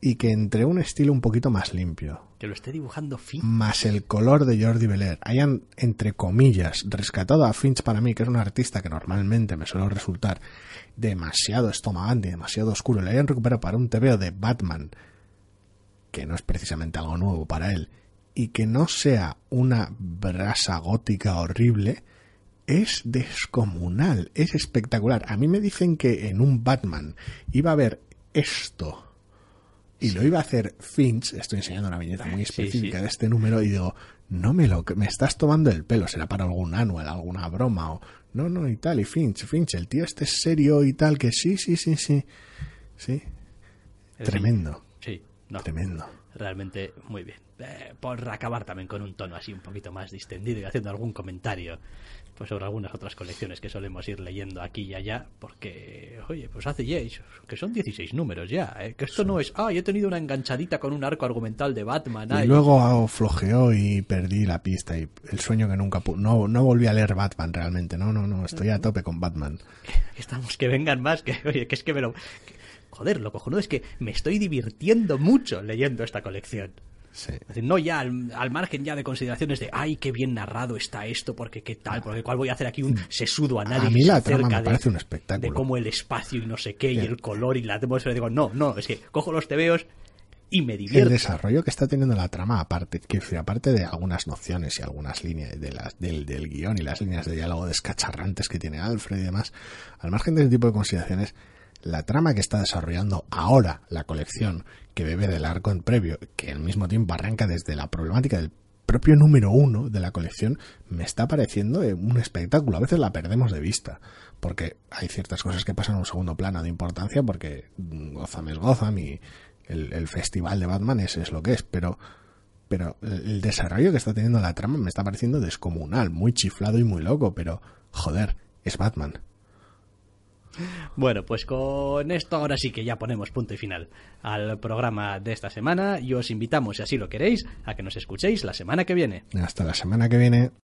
y que entre un estilo un poquito más limpio, Que lo esté dibujando fin. más el color de Jordi Belair, hayan, entre comillas, rescatado a Finch para mí, que es un artista que normalmente me suele resultar demasiado estomagante, demasiado oscuro, le hayan recuperado para un TVO de Batman, que no es precisamente algo nuevo para él, y que no sea una brasa gótica horrible, es descomunal, es espectacular. A mí me dicen que en un Batman iba a haber esto y lo iba a hacer Finch, estoy enseñando una viñeta muy Sí, específica sí. de este número y digo, no me lo, me estás tomando el pelo, será para algún anual, alguna broma o no, no y tal, y Finch, Finch, el tío este es serio y tal, que sí, sí, sí, sí, sí, El tremendo, Sí, no. tremendo. realmente muy bien. Eh, por acabar también con un tono así un poquito más distendido y haciendo algún comentario pues sobre algunas otras colecciones que solemos ir leyendo aquí y allá, porque, oye, pues hace ya, que son 16 números ya, ¿eh? que esto no es, ah, yo he tenido una enganchadita con un arco argumental de Batman. Y luego flojeó y perdí la pista y el sueño que nunca no no volví a leer Batman realmente, no, no, no, estoy a tope con Batman. Estamos que vengan más, que, oye, que es que me lo... joder, lo cojonudo es que me estoy divirtiendo mucho leyendo esta colección. No ya al, margen ya de consideraciones de ay qué bien narrado está esto porque qué tal porque cuál voy a hacer aquí un sesudo análisis a mí la trama me parece un espectáculo. de cómo el espacio y no sé qué y el color y la atmósfera digo no no es que cojo los tebeos y me divierto. El desarrollo que está teniendo la trama, aparte, que aparte de algunas nociones y algunas líneas de las, del, del guion y las líneas de diálogo descacharrantes que tiene Alfred y demás, al margen de ese tipo de consideraciones, la trama que está desarrollando ahora la colección, que bebe del arco en previo, que al mismo tiempo arranca desde la problemática del propio número uno de la colección, me está pareciendo un espectáculo. A veces la perdemos de vista, porque hay ciertas cosas que pasan a un segundo plano de importancia, porque Gotham es Gotham y el, festival de Batman es, es lo que es, pero pero el desarrollo que está teniendo la trama me está pareciendo descomunal, muy chiflado y muy loco, pero joder, es Batman. Bueno, pues con esto ahora sí que ya ponemos punto y final al programa de esta semana y os invitamos, si así lo queréis, a que nos escuchéis la semana que viene. Hasta la semana que viene.